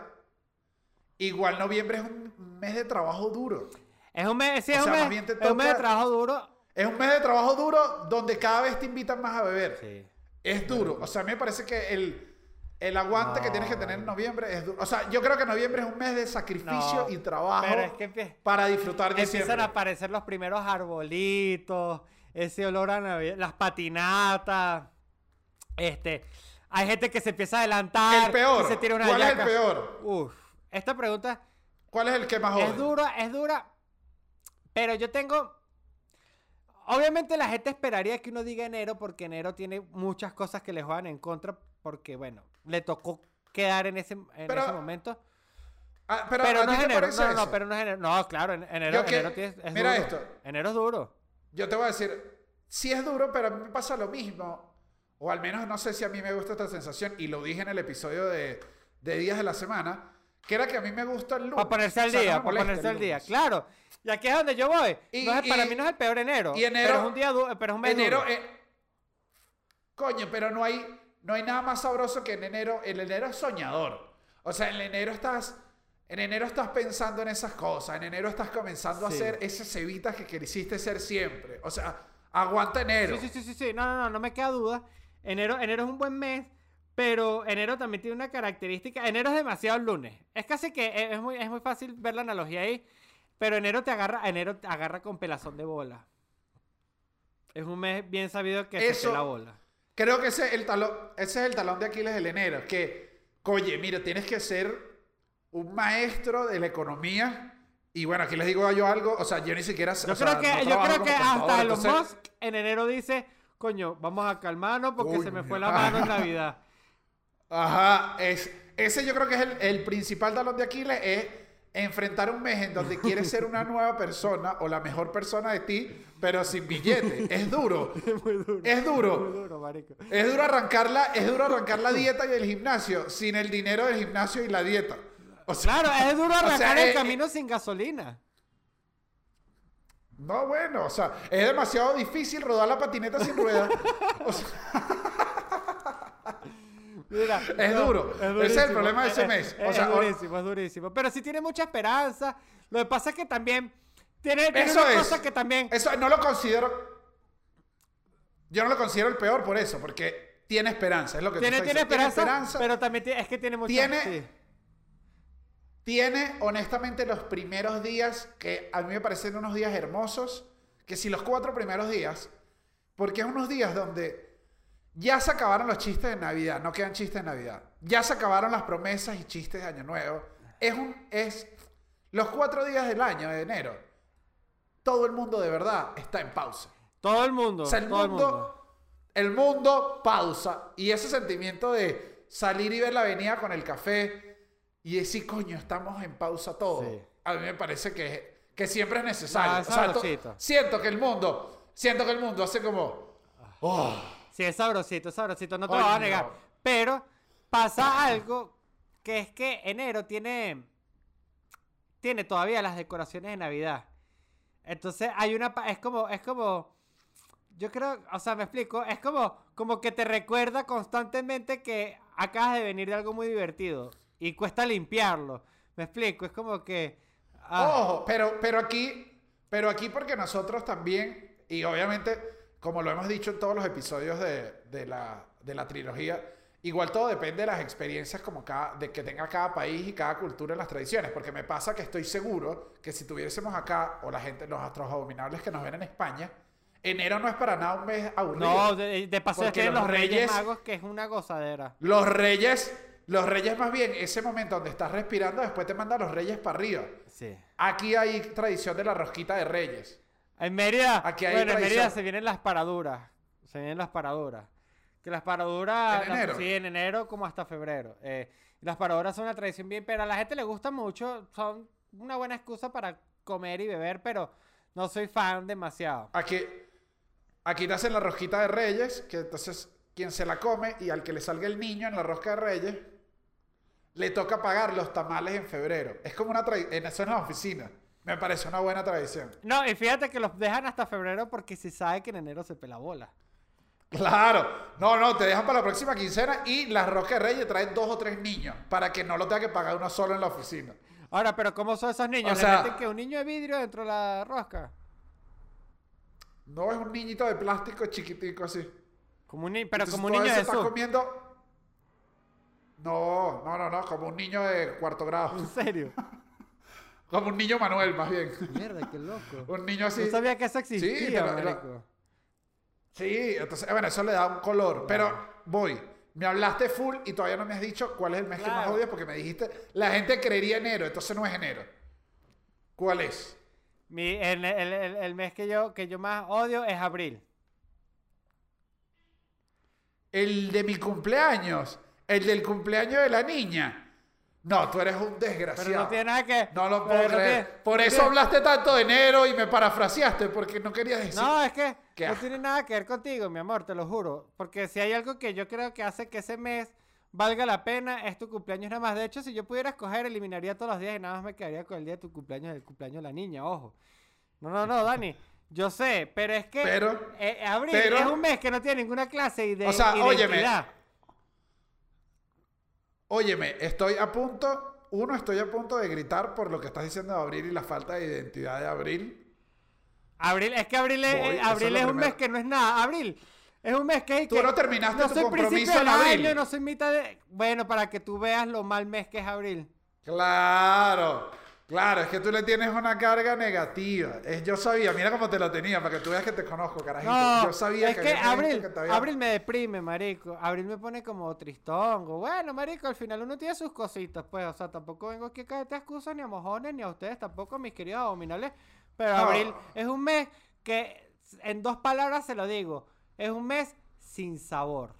igual noviembre es un mes de trabajo duro. Es un mes, sí, O es, sea, un mes, es un mes de trabajo duro. Es un mes de trabajo duro donde cada vez te invitan más a beber. Sí. Es duro. O sea, a mí me parece que el, el aguante que tienes que tener en noviembre es duro. O sea, yo creo que noviembre es un mes de sacrificio No, y trabajo Pero es que para disfrutar de empiezan a aparecer los primeros arbolitos, ese olor a Navidad, las patinatas. Este, hay gente que se empieza a adelantar. El peor. y se tira una ¿Cuál es el peor? Uf, esta pregunta ¿Cuál es el que más odia? es dura, es dura. Pero yo tengo. Obviamente la gente esperaría que uno diga enero porque enero tiene muchas cosas que le juegan en contra porque, bueno, le tocó quedar en ese, en Pero- ese momento. Ah, pero Pero, ¿a no es enero, no, no, pero no es enero. No, claro, en- enero, que- enero tiene- es mira duro. esto. Enero es duro. Yo te voy a decir, sí es duro, pero a mí me pasa lo mismo. O al menos no sé si a mí me gusta esta sensación. Y lo dije en el episodio de, de Días de la Semana. Que era que a mí me gusta el lunes. Para ponerse al O sea, no día, para ponerse al día. Claro. Y aquí es donde yo voy. Y- No es- para mí no es el peor enero. y enero- pero es un día du- pero es un mes Enero, duro. eh, coño, pero no hay, no hay nada más sabroso que en enero. El enero es soñador. O sea, en enero estás, en enero estás pensando en esas cosas. En enero estás comenzando a hacer esas cebitas que quisiste ser siempre. O sea, aguanta enero. Sí, sí, sí, sí, sí. No, no, no, no me queda duda. Enero, enero es un buen mes, pero enero también tiene una característica. Enero es demasiado lunes. Es casi que es es muy, es muy fácil ver la analogía ahí. Pero enero te agarra, enero te agarra con pelazón de bola. Es un mes bien sabido que se Eso- pela bola. Creo que ese es, el talón, ese es el talón de Aquiles del enero, que oye, mira, tienes que ser un maestro de la economía. Y bueno, aquí les digo yo algo, o sea, yo ni siquiera... Yo o sea, creo que, no yo creo que hasta Elon entonces- Musk en enero dice, coño, vamos a calmarnos porque se me fue la mano en Navidad. Ajá, es, ese yo creo que es el, el principal talón de Aquiles, es enfrentar un mes en donde quieres ser una nueva persona o la mejor persona de ti, pero sin billete. Es duro. Es muy duro. Es duro. duro, marico. Es duro arrancar la, es duro arrancar la dieta y el gimnasio sin el dinero del gimnasio y la dieta. O sea, Claro, es duro o sea, arrancar el eh, camino sin gasolina. No, bueno, o sea, es demasiado difícil rodar la patineta sin ruedas. O sea, Mira, Es duro. Ese es el problema de ese Es- mes. Es, O sea, es o- durísimo, es durísimo. Pero sí tiene mucha esperanza. Lo que pasa es que también tiene, tiene Eso una es. cosa que también... Eso no lo considero. Yo no lo considero el peor por eso, porque tiene esperanza. Es lo que tú Tiene, estás tiene esperanza, pero también tiene- es que tiene mucha... Tiene- sí. Tiene, honestamente, los primeros días que a mí me parecen unos días hermosos. Que si los cuatro primeros días, porque es unos días donde ya se acabaron los chistes de Navidad, no quedan chistes de Navidad. Ya se acabaron las promesas y chistes de Año Nuevo. Es un, es los cuatro días del año de enero. Todo el mundo de verdad está en pausa. Todo el mundo. O sea, el todo mundo, el mundo. el mundo pausa. Y ese sentimiento de salir y ver la avenida con el café y decir, coño, estamos en pausa todo. Sí. A mí me parece que, que siempre es necesario. Ah, O sea, siento que el mundo, siento que el mundo hace como, oh, Sí, es sabrosito, es sabrosito, no te lo voy a negar. Pero pasa algo que es que enero tiene, tiene todavía las decoraciones de Navidad. Entonces hay una, es como, es como, yo creo, o sea, me explico, es como, como que te recuerda constantemente que acabas de venir de algo muy divertido y cuesta limpiarlo. Me explico, es como que... ah, Ojo, pero, pero aquí, pero aquí porque nosotros también, y obviamente, como lo hemos dicho en todos los episodios de, de la, de la trilogía, igual todo depende de las experiencias como cada, de que tenga cada país y cada cultura en las tradiciones, porque me pasa que estoy seguro que si tuviésemos acá, o la gente, los astros abominables que nos ven en España, enero no es para nada un mes aburrido. no, de, de paso tienen los los Reyes Reyes- Magos, que es una gozadera. Los reyes, los reyes más bien, ese momento donde estás respirando, después te mandan los reyes para arriba. Sí. Aquí hay tradición de la rosquita de reyes. En Mérida, Aquí hay bueno, en. Mérida se vienen las paraduras. Se vienen las paraduras. Que las paraduras. ¿En las- enero? sí, en enero como hasta febrero. Eh, las paraduras son una tradición bien, pero a la gente le gusta mucho. Son una buena excusa para comer y beber, pero no soy fan demasiado. Aquí, aquí te hacen la rosquita de reyes, que entonces quien se la come y al que le salga el niño en la rosca de reyes, le toca pagar los tamales en febrero. Es como una tradición, eso en la oficina. Me parece una buena tradición. No, y fíjate que los dejan hasta febrero porque se sabe que en enero se pela bola. Claro. No, no, te dejan para la próxima quincena y las roscas de reyes traen dos o tres niños para que no lo tenga que pagar uno solo en la oficina. Ahora, pero ¿cómo son esos niños? O ¿Le sea- meten que un niño de vidrio dentro de la rosca? No es un niñito de plástico chiquitico así. Como un ni- pero Entonces, como un niño de está comiendo. No, no, no, no, como un niño de cuarto grado. ¿En serio? Como un niño Manuel, más bien. Mierda, qué loco. Un niño así. No sabía que eso existía, pero- pero-. Sí, entonces, bueno, eso le da un color. Pero voy. Me hablaste full y todavía no me has dicho cuál es el mes que más odias porque me dijiste, la gente creería enero, entonces no es enero. ¿Cuál es? Mi- el, el- el- el mes que yo, que yo más odio es abril. El de mi cumpleaños. El del cumpleaños de la niña. No, tú eres un desgraciado. Pero no tiene nada que. No lo puedo no creer. tiene- Por no eso tiene- hablaste tanto de enero y me parafraseaste porque no querías decir. No, es que Qué no tiene nada que ver contigo, mi amor, te lo juro. Porque si hay algo que yo creo que hace que ese mes valga la pena, es tu cumpleaños nada más. De hecho, si yo pudiera escoger, eliminaría todos los días y nada más me quedaría con el día de tu cumpleaños, el cumpleaños de la niña, ojo. No, no, no, Dani. Yo sé, pero es que Pero- eh, abril pero- es un mes que no tiene ninguna clase de O sea, identidad. Óyeme, estoy a punto, uno, estoy a punto de gritar por lo que estás diciendo de abril y la falta de identidad de abril. Abril, es que abril es, Voy, un mes que no es nada. Abril es un mes que... Tú que no terminaste no tu soy compromiso en abril. año, no soy mitad de... Bueno, para que tú veas lo mal mes que es abril. Claro. Claro, es que tú le tienes una carga negativa. Es, yo sabía, mira cómo te lo tenía, para que tú veas que te conozco, carajito. No, yo sabía es que, gente Abril, que había- Abril me deprime, marico. Abril me pone como tristongo. Bueno, marico, al final uno tiene sus cositas, pues. O sea, tampoco vengo aquí a caerte excusas ni a mojones, ni a ustedes tampoco, mis queridos abominables. Pero No. Abril es un mes que, en dos palabras se lo digo, es un mes sin sabor.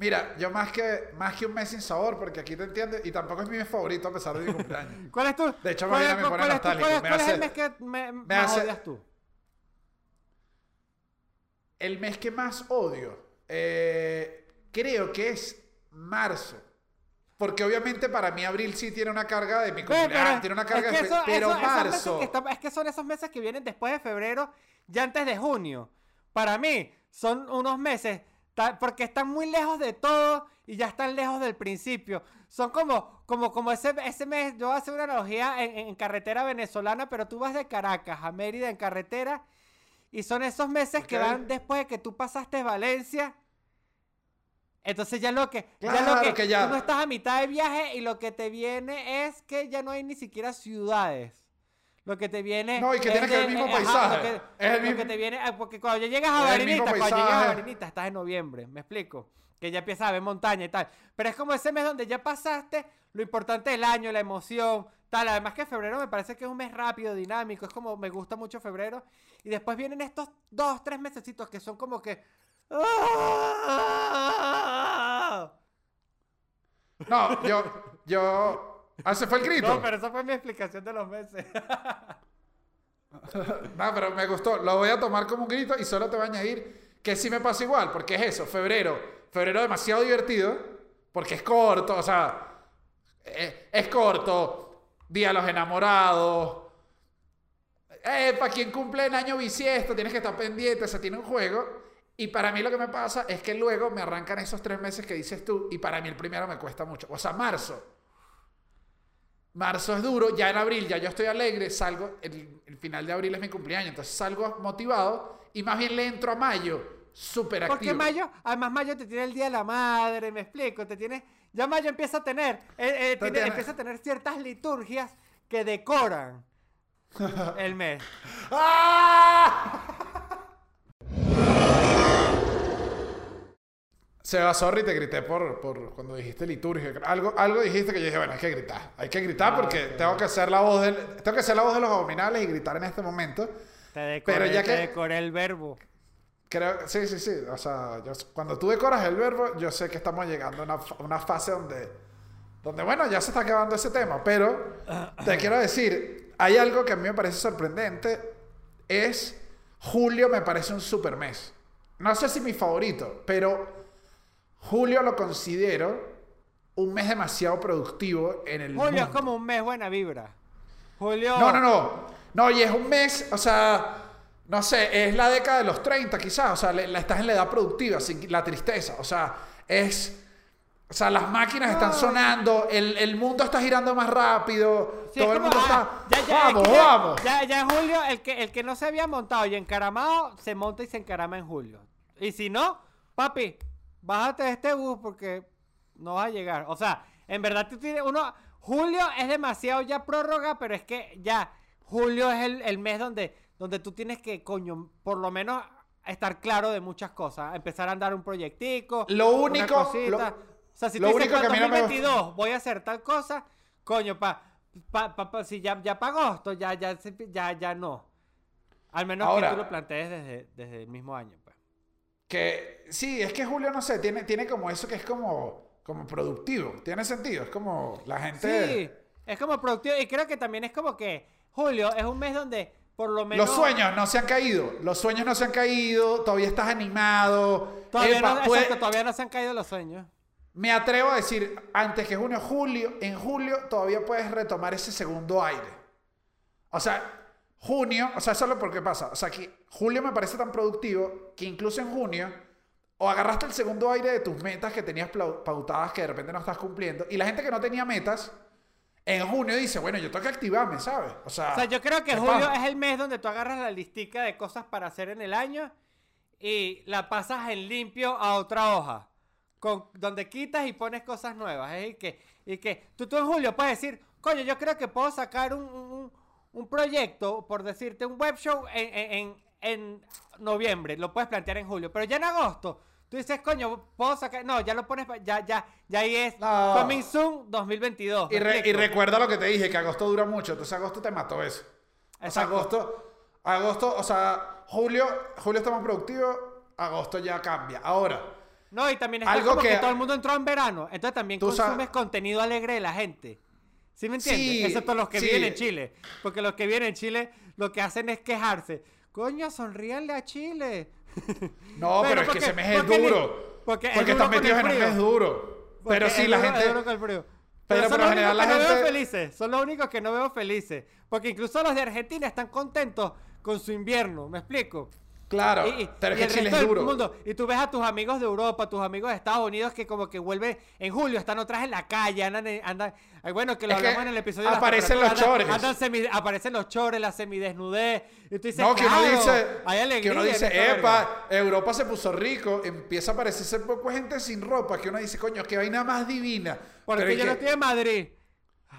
Mira, yo más que, más que un mes sin sabor, porque aquí te entiendes, y tampoco es mi mes favorito a pesar de mi cumpleaños. ¿Cuál es tu? De hecho, Marina es- me pone es nostálgico, ¿Cuál es, cuál es el mes que me, más hace- odias tú? El mes que más odio, eh, creo que es marzo. Porque obviamente para mí abril sí tiene una carga de mi cumpleaños, tiene una es carga que de... fe- eso- pero eso- marzo... que está- es que son esos meses que vienen después de febrero, ya antes de junio. Para mí, son unos meses, porque están muy lejos de todo y ya están lejos del principio. Son como, como, como ese, ese mes, yo voy a hacer una analogía en, en carretera venezolana, pero tú vas de Caracas a Mérida en carretera y son esos meses que van después de que tú pasaste Valencia. Entonces ya lo que, ya lo que ya- tú no estás a mitad de viaje y lo que te viene es que ya no hay ni siquiera ciudades. Lo que te viene No, y que tiene que ver el mismo ajá, paisaje. Lo que, Es el lo mismo- que te viene, ah, porque cuando ya llegas a Varinita, cuando llegas a. Varinita estás en noviembre, me explico. Que ya empiezas a ver montaña y tal. Pero es como ese mes donde ya pasaste lo importante del año, la emoción, tal. Además que febrero me parece que es un mes rápido, dinámico, es como me gusta mucho febrero. Y después vienen estos dos, tres mesecitos que son como que... ¡Ah! No, yo... yo... Ah, se fue el grito. No, pero esa fue mi explicación de los meses. No, pero me gustó. Lo voy a tomar como un grito y solo te voy a añadir que sí me pasa igual, porque es eso, febrero. Febrero demasiado divertido, porque es corto, o sea, eh, es corto. Día de los enamorados. Eh, para quien cumple el año bisiesto, tienes que estar pendiente, o sea, tiene un juego. Y para mí lo que me pasa es que luego me arrancan esos tres meses que dices tú, y para mí el primero me cuesta mucho. O sea, marzo. Marzo es duro, ya en abril ya yo estoy alegre, salgo, el, el final de abril es mi cumpleaños, entonces salgo motivado y más bien le entro a mayo, súper activo. Porque mayo, además mayo te tiene el día de la madre, me explico, te tiene, ya mayo empieza a tener, eh, eh, tiene- tiene- empieza a tener ciertas liturgias que decoran el mes. ¡Ah! Seba, sorry, te grité por, por cuando dijiste liturgia. Algo, algo dijiste que yo dije, bueno, hay que gritar. Hay que gritar porque tengo que ser la voz del, tengo que ser la voz de los abominables y gritar en este momento. Te decoré, Pero ya te que- decoré el verbo. Creo, sí, sí, sí. O sea, yo- cuando tú decoras el verbo, yo sé que estamos llegando a una, una fase donde, donde, bueno, ya se está acabando ese tema. Pero te quiero decir, hay algo que a mí me parece sorprendente. Es julio me parece un super mes. No sé si mi favorito, pero julio lo considero un mes demasiado productivo en el Julio es como un mes buena vibra. Julio... No, no, no. No, y es un mes, o sea, no sé, es la década de los 30 quizás, o sea, le- la, estás en la edad productiva, sin la tristeza, o sea, es... O sea, las máquinas están No. sonando, el, el mundo está girando más rápido, Sí, es todo el como, mundo ah, está... ya, ya, es vamos, que vamos. Ya, ya en julio, el que, el que no se había montado y encaramado, se monta y se encarama en julio. Y si no, papi, bájate de este bus porque no vas a llegar. O sea, en verdad tú tienes uno... Julio es demasiado ya prórroga, pero es que ya julio es el, el mes donde, donde tú tienes que, coño, por lo menos estar claro de muchas cosas. Empezar a andar un proyectico. Lo una único- cosita. lo- o sea, si lo tú dices único que no me gusta- 2022 voy a hacer tal cosa, coño, pa, pa, pa- pa- si ya, ya para agosto, ya, ya, ya, ya no. Al menos Ahora- que tú lo plantees desde, desde el mismo año. Que sí, es que Julio, no sé, tiene, tiene como eso que es como, como productivo, tiene sentido, es como la gente... Sí, es como productivo y creo que también es como que julio es un mes donde por lo menos... Los sueños no se han caído, los sueños no se han caído, todavía estás animado. Todavía, Epa, no, exacto, todavía no se han caído los sueños. Me atrevo a decir, antes que junio, julio, en julio todavía puedes retomar ese segundo aire. O sea, junio, o sea, eso es lo porque pasa. O sea, que julio me parece tan productivo que incluso en junio, o agarraste el segundo aire de tus metas que tenías pautadas que de repente no estás cumpliendo, y la gente que no tenía metas, en junio dice, bueno, yo tengo que activarme, ¿sabes? O sea, O sea, yo creo que ¿qué julio pasa? es el mes donde tú agarras la listica de cosas para hacer en el año y la pasas en limpio a otra hoja. con, donde quitas y pones cosas nuevas. ¿eh? Y, que, y que tú, tú en julio puedes decir, coño, yo creo que puedo sacar un, un, un proyecto, por decirte, un web show en, en, en, noviembre. Lo puedes plantear en julio. Pero ya en agosto, tú dices, coño, puedo sacar. No, ya lo pones, ya, ya, ya ahí es No. Coming Soon 2022. Y, ¿me re- y recuerda lo que te dije, que agosto dura mucho. Entonces agosto te mató eso. O sea, Exacto. agosto, agosto, o sea, julio, julio está más productivo, agosto ya cambia. Ahora, No, y también está Algo como que... que- todo el mundo entró en verano. Entonces también consumes contenido alegre de la gente. ¿Sí me entiendes? Sí, Excepto los que sí. viven en Chile. Porque los que viven en Chile lo que hacen es quejarse. Coño, sonríanle a Chile. no, pero, es porque- que ese mes es porque duro. porque es Porque, están metidos en un mes duro. Pero sí, es la gente... es duro con el frío. pero son los únicos la que no veo gente- felices. Son los únicos que no veo felices. Porque incluso los de Argentina están contentos con su invierno. ¿Me explico? Claro, Y- pero es y que Chile es duro. mundo. Y tú ves a tus amigos de Europa, tus amigos de Estados Unidos que como que vuelven en julio, están otras en la calle, andan, bueno, que lo Es que hablamos en el episodio de las aparecen temperaturas, los chores. andan semi- aparecen los chores, la semidesnudez. Y tú dices, No, que uno "Claro, dice, hay alegría que uno dice, esta verga". epa, Europa se puso rico, empieza a aparecerse poco gente sin ropa, que uno dice, coño, qué vaina más divina. Porque Pero yo no que- estoy en Madrid.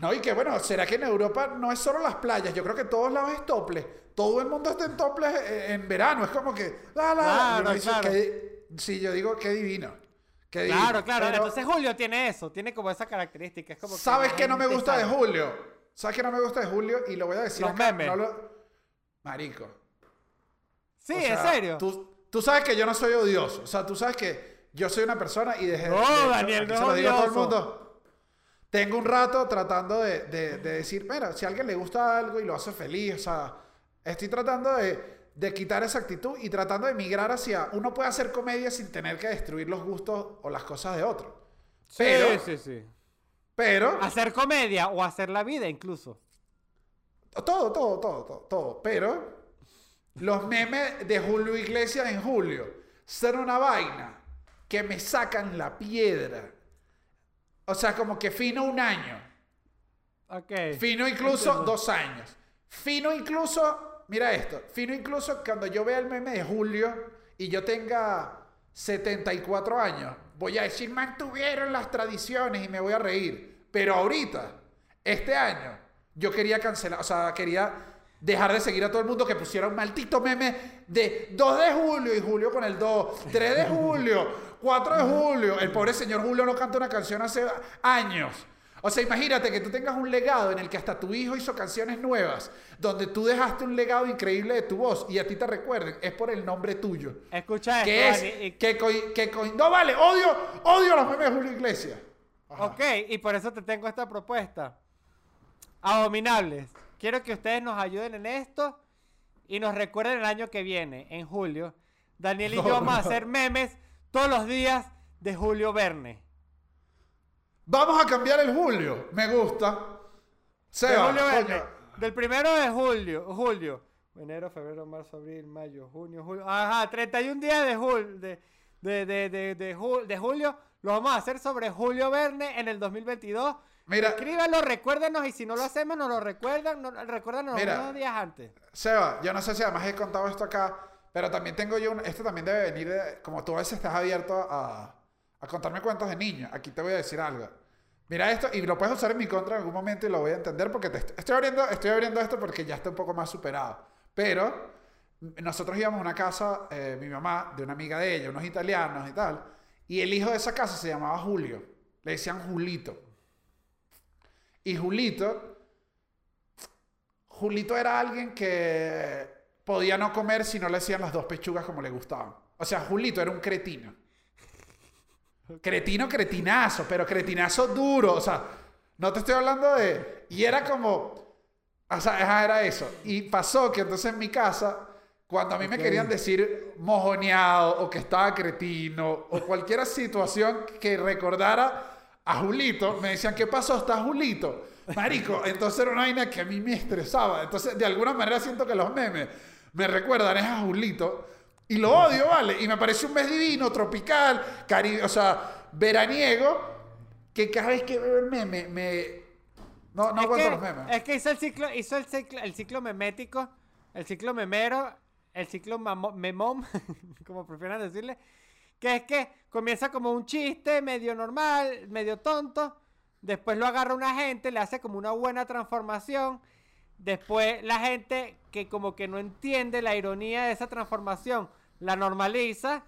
No, y que bueno, ¿será que en Europa no es solo las playas? Yo creo que todos lados es tople. Todo el mundo está en toples eh, en verano. Es como que, la, la, Claro, claro. qué- sí, yo digo, qué divino. Qué divino. Claro, claro. Pero, Entonces Julio tiene eso, tiene como esa característica. Es como que ¿Sabes qué no me gusta de. Julio? ¿Sabes qué no me gusta de Julio? Y lo voy a decir Los acá. memes. no lo- Marico. Sí, O en serio. Tú, tú sabes que yo no soy odioso. O sea, tú sabes que yo soy una persona y desde. No, de hecho, Daniel, no se es lo digo a todo el odioso. mundo. Tengo un rato tratando de, de- de decir, mira, si a alguien le gusta algo y lo hace feliz, o sea, estoy tratando de, de quitar esa actitud y tratando de migrar hacia. Uno puede hacer comedia sin tener que destruir los gustos o las cosas de otro. Pero, sí, sí, sí. pero, Hacer comedia o hacer la vida incluso. Todo, todo, todo, todo, todo. Pero los memes de Julio Iglesias en julio son una vaina que me sacan la piedra. O sea, como que fino un año. Ok. Fino incluso Entiendo. dos años. Fino incluso, mira esto, fino incluso cuando yo vea el meme de julio y yo tenga 74 años, voy a decir, mantuvieron las tradiciones y me voy a reír. Pero ahorita, este año, yo quería cancelar, o sea, quería dejar de seguir a todo el mundo que pusiera un maldito meme de 2 de julio y julio con el 2, 3 de julio, 4 de julio. El pobre señor Julio no canta una canción hace años. O sea, imagínate que tú tengas un legado en el que hasta tu hijo hizo canciones nuevas, donde tú dejaste un legado increíble de tu voz y a ti te recuerden, es por el nombre tuyo. Escucha Que esto, es, y- que, no vale, odio, odio los memes de Julio Iglesias. Ajá. Ok, y por eso te tengo esta propuesta. Abominables. Quiero que ustedes nos ayuden en esto y nos recuerden el año que viene, en julio. Daniel y No, yo vamos a hacer memes todos los días de Julio Verne. Vamos a cambiar el Julio, me gusta. De Seba, Julio Verne. Del primero de julio. Julio. Enero, febrero, marzo, abril, mayo, junio, julio. Ajá, 31 días de, jul, de, de, de, de, de jul- de julio. Lo vamos a hacer sobre Julio Verne en el 2022. Mira. Escríbanlo, recuérdenos y si no lo hacemos, nos lo recuerdan. No, recuérdanos Mira. unos días antes. Seba, yo no sé si además he contado esto acá, pero también tengo yo un... Esto también debe venir de... Como tú a veces estás abierto a, contarme cuentos de niños, aquí te voy a decir algo. Mira esto, y lo puedes usar en mi contra en algún momento y lo voy a entender porque te est- estoy abriendo, estoy abriendo esto porque ya está un poco más superado. Pero nosotros íbamos a una casa, eh, mi mamá, de una amiga de ella, unos italianos y tal, y el hijo de esa casa se llamaba Julio. Le decían Julito. Y Julito, Julito era alguien que podía no comer si no le hacían las dos pechugas como le gustaban. O sea, Julito era un cretino. Cretino, cretinazo, pero cretinazo duro. O sea, no te estoy hablando de... Y era como... O sea, era eso. Y pasó que entonces en mi casa, cuando a mí me querían decir mojoneado o que estaba cretino o cualquier situación que recordara a Julito, me decían, ¿qué pasó? ¿Está Julito? Marico, entonces era una vaina que a mí me estresaba. Entonces, de alguna manera siento que los memes me recuerdan es a Julito. Y lo odio, ¿vale? Y me parece un mes divino, tropical, cari o sea, veraniego, que cada vez que veo el meme, me... No, no aguanto que, los memes. es que hizo el ciclo, hizo el ciclo, el ciclo memético, el ciclo memero, el ciclo mamo- memón, como prefieran decirle, que es que comienza como un chiste medio normal, medio tonto, después lo agarra una gente, le hace como una buena transformación, después la gente que como que no entiende la ironía de esa transformación, la normaliza,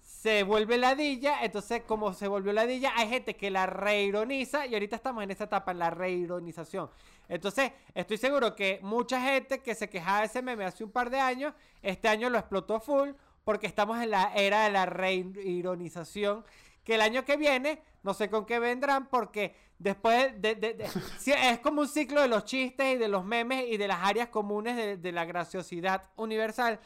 se vuelve ladilla, entonces como se volvió ladilla, hay gente que la reironiza y ahorita estamos en esa etapa, en la reironización. Entonces, estoy seguro que mucha gente que se quejaba de ese meme hace un par de años, este año lo explotó full porque estamos en la era de la reironización, que el año que viene, no sé con qué vendrán, porque después de, es como un ciclo de los chistes y de los memes y de las áreas comunes de, la graciosidad universal,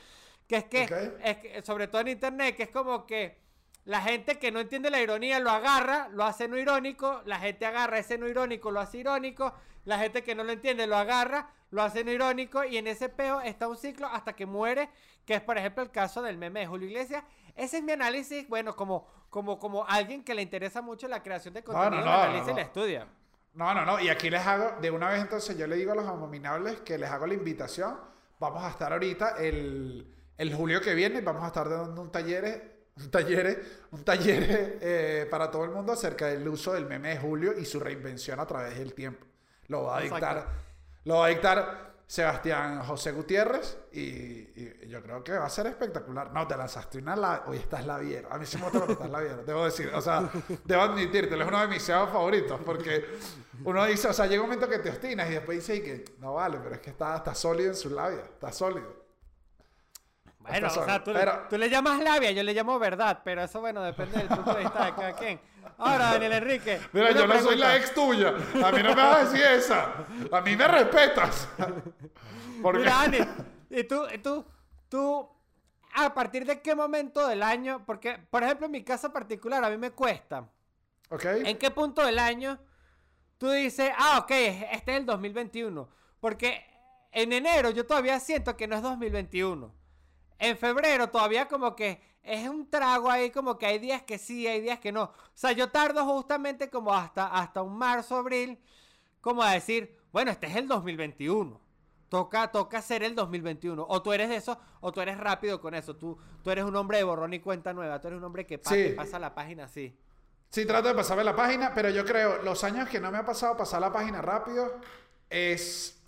que es que, es que, sobre todo en internet, que es como que la gente que no entiende la ironía lo agarra, lo hace no irónico, la gente agarra ese no irónico, lo hace irónico, la gente que no lo entiende lo agarra, lo hace no irónico y en ese peo está un ciclo hasta que muere, que es por ejemplo el caso del meme de Julio Iglesias. Ese es mi análisis, bueno, como, como, como alguien que le interesa mucho la creación de contenido, no, no, no, y la estudia. No, no, no, y aquí les hago, de una vez entonces yo le digo a los abominables que les hago la invitación, vamos a estar ahorita el, el julio que viene, vamos a estar dando un taller un taller, un taller eh, para todo el mundo acerca del uso del meme de Julio y su reinvención a través del tiempo. Lo va a dictar, lo va a dictar Sebastián José Gutiérrez y, yo creo que va a ser espectacular. No, te lanzaste una la... Hoy estás labiero. A mí sí me gusta cuando estás labiero, debo decir. O sea, debo admitirte, es uno de mis SEO favoritos porque uno dice, o sea, llega un momento que te obstinas y después dice que no vale, pero es que está, está sólido en su labia, está sólido. Bueno, o sea, tú, tú, le llamas labia, yo le llamo verdad, pero eso, bueno, depende del punto de vista de cada quien. Ahora, Daniel Enrique. Mira, yo no soy la ex tuya. A mí no me vas a decir esa. A mí me respetas. Mira, Daniel, y tú, tú, tú, a partir de qué momento del año, porque, por ejemplo, en mi caso particular, a mí me cuesta. Ok. ¿En qué punto del año tú dices, ah, ok, este es el 2021? Porque en enero yo todavía siento que no es 2021 en febrero todavía como que es un trago ahí, como que hay días que sí, hay días que no. O sea, yo tardo justamente como hasta, hasta un marzo, abril, como a decir, bueno, este es el 2021. Toca, toca ser el 2021. O tú eres de eso, o tú eres rápido con eso. Tú, tú eres un hombre de borrón y cuenta nueva. Tú eres un hombre que, pasa la página así. Sí, trato de pasarme la página, pero yo creo, los años que no me ha pasado pasar la página rápido es...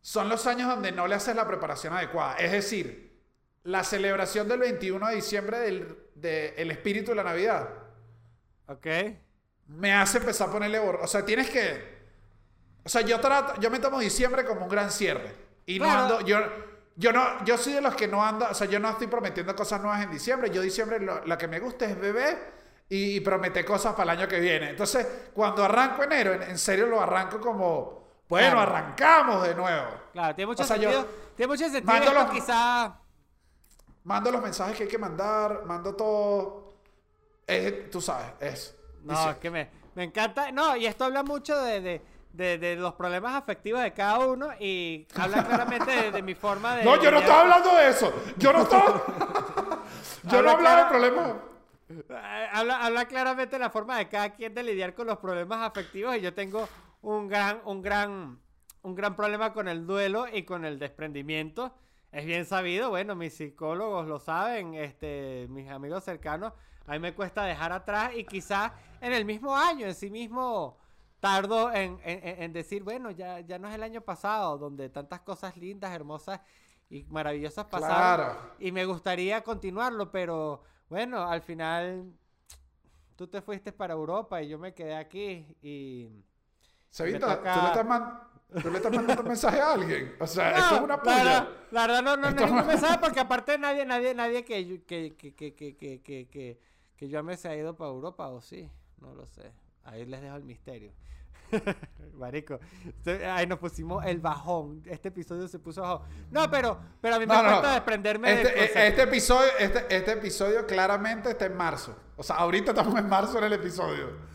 Son los años donde no le haces la preparación adecuada. Es decir, la celebración del 21 de diciembre del de el espíritu de la Navidad. Ok. Me hace empezar a ponerle borro. O sea, tienes que. O sea, yo trato, yo me tomo diciembre como un gran cierre. Y no ando. Yo, yo no, yo soy de los que no ando, o sea, yo no estoy prometiendo cosas nuevas en diciembre. Yo diciembre lo, que me gusta es beber y, promete cosas para el año que viene. Entonces, cuando arranco enero, en, serio lo arranco como, bueno, arrancamos de nuevo. Claro, tiene mucho sentido. tiene mucho sentido quizá mando los mensajes que hay que mandar, mando todo. tú sabes, es. No, es que me, me encanta. No, y esto habla mucho de, de, de, los problemas afectivos de cada uno y habla claramente de, mi forma de. No, yo no estaba hablando de eso. Yo no estaba. yo no hablaba de problemas. Eh, habla, habla claramente de la forma de cada quien de lidiar con los problemas afectivos y yo tengo un gran, un gran, un gran problema con el duelo y con el desprendimiento es bien sabido, bueno, mis psicólogos lo saben, este, mis amigos cercanos, a mí me cuesta dejar atrás y quizás en el mismo año, en sí mismo, tardo en, decir, bueno, ya, ya no es el año pasado, donde tantas cosas lindas, hermosas y maravillosas pasaron. Y me gustaría continuarlo, pero bueno, al final tú te fuiste para Europa y yo me quedé aquí y... Sevita, tú le estás Tú le estás mandando un mensaje a alguien. O sea, esto es una puya. La, verdad, no, no, no es un mensaje porque aparte nadie, nadie, nadie que, que, que, que, que, que, que, que yo me se ha ido para Europa, o sí, no lo sé. Ahí les dejo el misterio. Marico, ahí nos pusimos el bajón. Este episodio se puso bajón. No, pero, pero a mí me gusta desprenderme este, de este episodio, este, este episodio claramente está en marzo. O sea, ahorita estamos en marzo en el episodio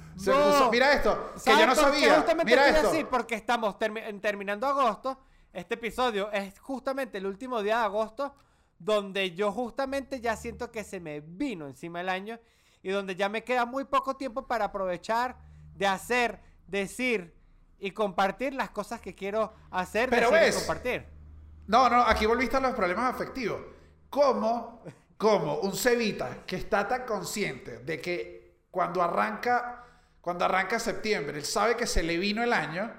mira esto, que yo no sabía. Mira esto. Así porque estamos terminando agosto. Este episodio es justamente el último día de agosto donde yo justamente ya siento que se me vino encima el año y donde ya me queda muy poco tiempo para aprovechar de hacer, decir y compartir las cosas que quiero hacer, Pero ves, y compartir. No, no, aquí volviste a los problemas afectivos. ¿Cómo como un cevita que está tan consciente de que cuando arranca, cuando arranca septiembre, él sabe que se le vino el año,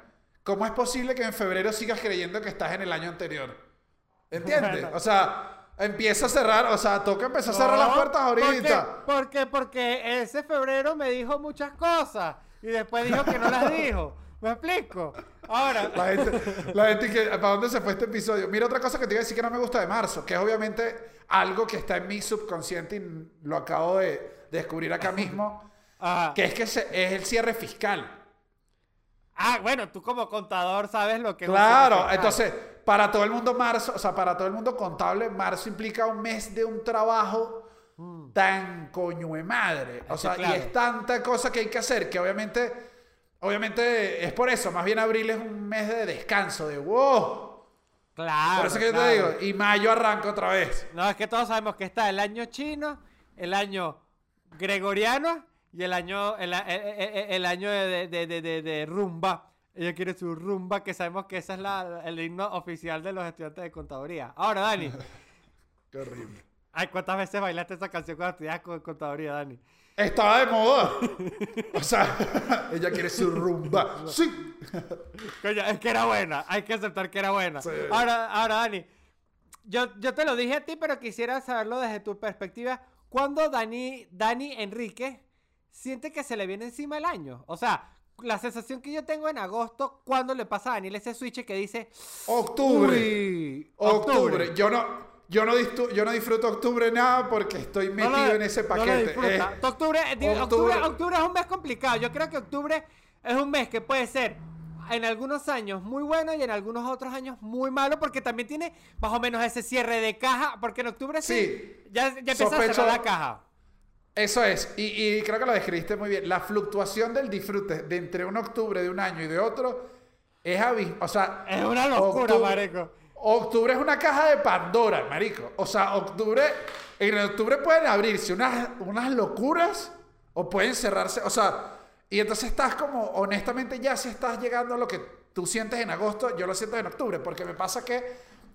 ¿cómo es posible que en febrero sigas creyendo que estás en el año anterior? ¿Entiendes? Bueno. O sea, empieza a cerrar, o sea, toca empezar a cerrar las No, puertas ahorita. Porque, porque, porque ese febrero me dijo muchas cosas y después dijo que no las dijo. ¿Me explico? Ahora, La gente, la gente que, ¿para dónde se fue este episodio? Mira otra cosa que te iba a decir que no me gusta de marzo, que es obviamente algo que está en mi subconsciente y lo acabo de descubrir acá mismo, Ajá. que es que se- es el cierre fiscal. ah, bueno, tú como contador sabes lo que Claro, entonces, para todo el mundo marzo, o sea, para todo el mundo contable, marzo implica un mes de un trabajo tan coño de madre. O sea, claro. y es tanta cosa que hay que hacer que obviamente, obviamente es por eso. Más bien abril es un mes de descanso, de wow. Claro. por eso que yo te digo, y mayo arranca otra vez. No, es que todos sabemos que está el año chino, el año gregoriano y el año el, el- el- el año de, de- de- de- de rumba. Ella quiere su rumba, que sabemos que ese es la, el himno oficial de los estudiantes de contaduría. Ahora, Dani, Qué horrible. ay, ¿cuántas veces bailaste esa canción cuando estudiabas con contaduría, Dani? Estaba de moda. O sea, ella quiere su rumba. Sí. Coño, es que era buena, hay que aceptar que era buena. Sí. Ahora, ahora, Dani, yo, yo te lo dije a ti, pero quisiera saberlo desde tu perspectiva. ¿Cuándo Dani, Dani Enrique siente que se le viene encima el año? O sea, la sensación que yo tengo en agosto, cuando le pasa a Daniel ese switch que dice... Octubre. "Uy, Octubre. Yo no, yo no, distu- yo no disfruto octubre nada porque estoy No metido lo- en ese no lo paquete. Eh, octubre, eh, octubre- octubre, octubre es un mes complicado. Yo creo que octubre es un mes que puede ser en algunos años muy bueno y en algunos otros años muy malo porque también tiene más o menos ese cierre de caja porque en octubre sí, Sí. ya, ya empieza a cerrar la caja. Eso es, y, y creo que lo describiste muy bien. La fluctuación del disfrute de entre un octubre de un año y de otro es abismal. O sea, Es una locura, octubre- marico. Octubre es una caja de Pandora, marico. O sea, octubre, en octubre pueden abrirse unas, unas locuras o pueden cerrarse. O sea, y entonces estás como, honestamente, ya si estás llegando a lo que tú sientes en agosto, yo lo siento en octubre, porque me pasa que,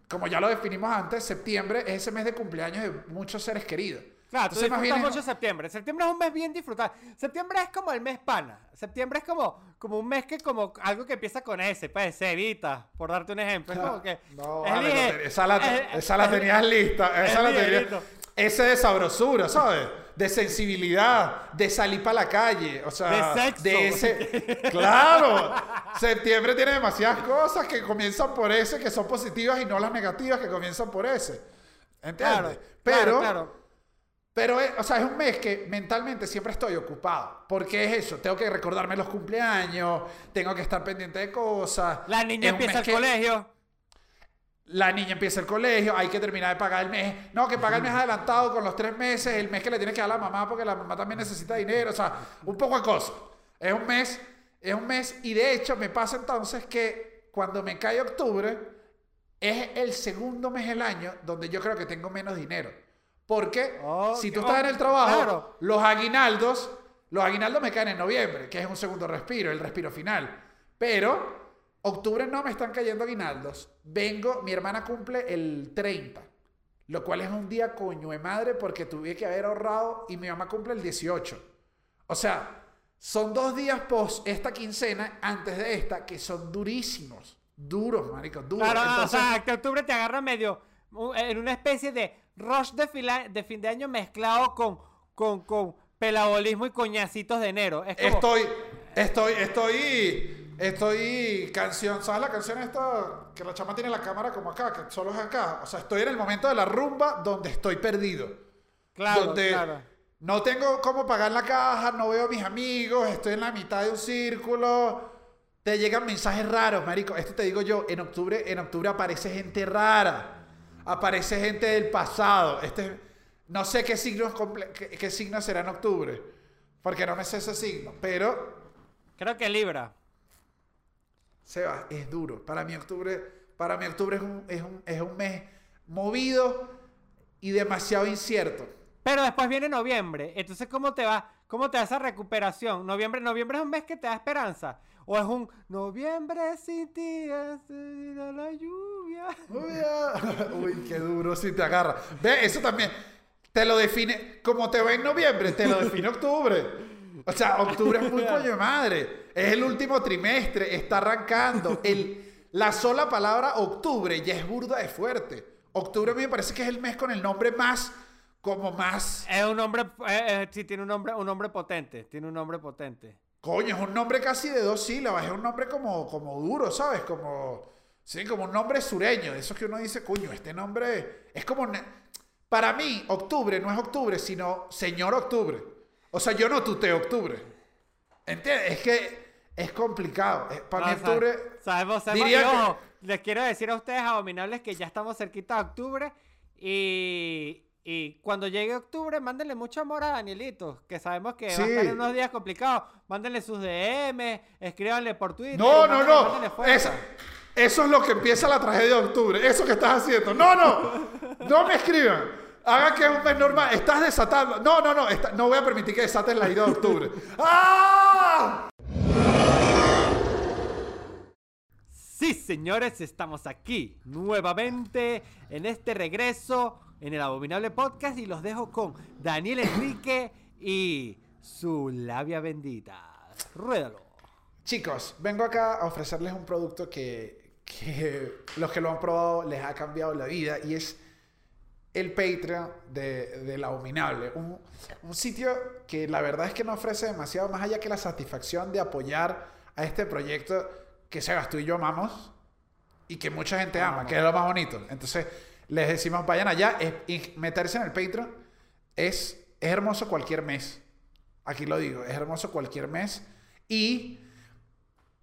como ya lo definimos antes, septiembre es ese mes de cumpleaños de muchos seres queridos. Claro, tú Entonces, disfrutas mucho septiembre. Septiembre es un mes bien disfrutado. Septiembre es como el mes pana. Septiembre es como, como un mes que como algo que empieza con S, pues Evita, por darte un ejemplo. Es como que No, es vale, lige- no te- esa la, es- esa la es- tenías lista. Esa es la tenías. Ese de sabrosura, ¿sabes? De sensibilidad, de salir para la calle, o sea, De sexo. ese, claro. Septiembre tiene demasiadas cosas que comienzan por ese, que son positivas y no las negativas que comienzan por ese. ¿Entiendes? Claro, pero, claro, claro. Pero, es- o sea, es un mes que mentalmente siempre estoy ocupado. Porque es eso, tengo que recordarme los cumpleaños, tengo que estar pendiente de cosas. La niña empieza el que- colegio. la niña empieza el colegio, hay que terminar de pagar el mes. No, que paga el mes adelantado con los tres meses, el mes que le tiene que dar la mamá porque la mamá también necesita dinero. O sea, un poco de cosas. Es un mes, es un mes. Y de hecho, me pasa entonces que cuando me cae octubre, es el segundo mes del año donde yo creo que tengo menos dinero. Porque Oh, si tú oh, estás en el trabajo, claro. los aguinaldos, los aguinaldos me caen en noviembre, que es un segundo respiro, el respiro final. Pero octubre no me están cayendo aguinaldos. Vengo, mi hermana cumple el 30, lo cual es un día coño de madre porque tuve que haber ahorrado y mi mamá cumple el 18. O sea, son dos días post esta quincena antes de esta que son durísimos. Duros, marico, duros. Claro, Entonces, o sea, que octubre te agarra medio en una especie de rush de, fila- de fin de año mezclado con, con, con pelabolismo y coñacitos de enero. Es como, Estoy, estoy, estoy, estoy canción, ¿sabes la canción esta? Que la chama tiene la cámara como acá, que solo es acá. O sea, estoy en el momento de la rumba donde estoy perdido. claro, donde claro. no tengo cómo pagar la caja, no veo a mis amigos, estoy en la mitad de un círculo. Te llegan mensajes raros, marico. Esto te digo yo, en octubre, en octubre aparece gente rara. Aparece gente del pasado. Este, no sé qué signo, qué, qué signo será en octubre. Porque no me sé ese signo. Pero Creo que Libra. Seba, es duro. Para mí octubre, para mí octubre es un, es un, es un mes movido y demasiado incierto. Pero después viene noviembre. Entonces, ¿cómo te va? ¿Cómo te da esa recuperación? Noviembre, noviembre es un mes que te da esperanza. O es un noviembre sin ti es la lluvia. Uy. Uy, qué duro si te agarra. Ve, eso también. te lo define, como te va en noviembre, te lo define octubre. O sea, octubre es muy coño de madre. Es el último trimestre, está arrancando. El, la sola palabra octubre ya es burda de fuerte. Octubre a mí me parece que es el mes con el nombre más, como más... Es un nombre, eh, eh, sí, tiene un nombre, un nombre potente, tiene un nombre potente. Coño, es un nombre casi de dos sílabas, es un nombre como, como duro, ¿sabes? Como, sí, como un nombre sureño, de esos que uno dice, coño, este nombre es como... Para mí, octubre no es octubre, sino señor octubre. O sea, yo no tuteo octubre. ¿Entiendes? Es que es complicado. Eh, Para mí No, octubre... Sabemos, sabemos. diría que- ojo, les quiero decir a ustedes, abominables, que ya estamos cerquita de octubre. Y, y cuando llegue octubre, mándenle mucho amor a Danielito, que sabemos que va a estar en unos días complicados. Mándenle sus DM, escríbanle por Twitter. No, no, mándenle- no. mándenle fuerza. Eso, es lo que empieza la tragedia de octubre. Eso que estás haciendo. No, no. No me escriban. Haga que es un mes normal. Estás desatando. No, no, no. Está- no voy a permitir que desates la ida de octubre. ¡Ah! Sí, señores, estamos aquí nuevamente en este regreso en el Abominable Podcast y los dejo con Daniel Enrique y su labia bendita. Ruédalo. Chicos, vengo acá a ofrecerles un producto que, que los que lo han probado les ha cambiado la vida y es el Patreon de, del Abominable. Un, un sitio que la verdad es que no ofrece demasiado más allá que la satisfacción de apoyar a este proyecto que Sebas, tú y yo amamos y que mucha gente ama, que es lo más bonito. Entonces, les decimos, vayan allá es- y meterse en el Patreon es, es hermoso cualquier mes. Aquí lo digo, es hermoso cualquier mes. Y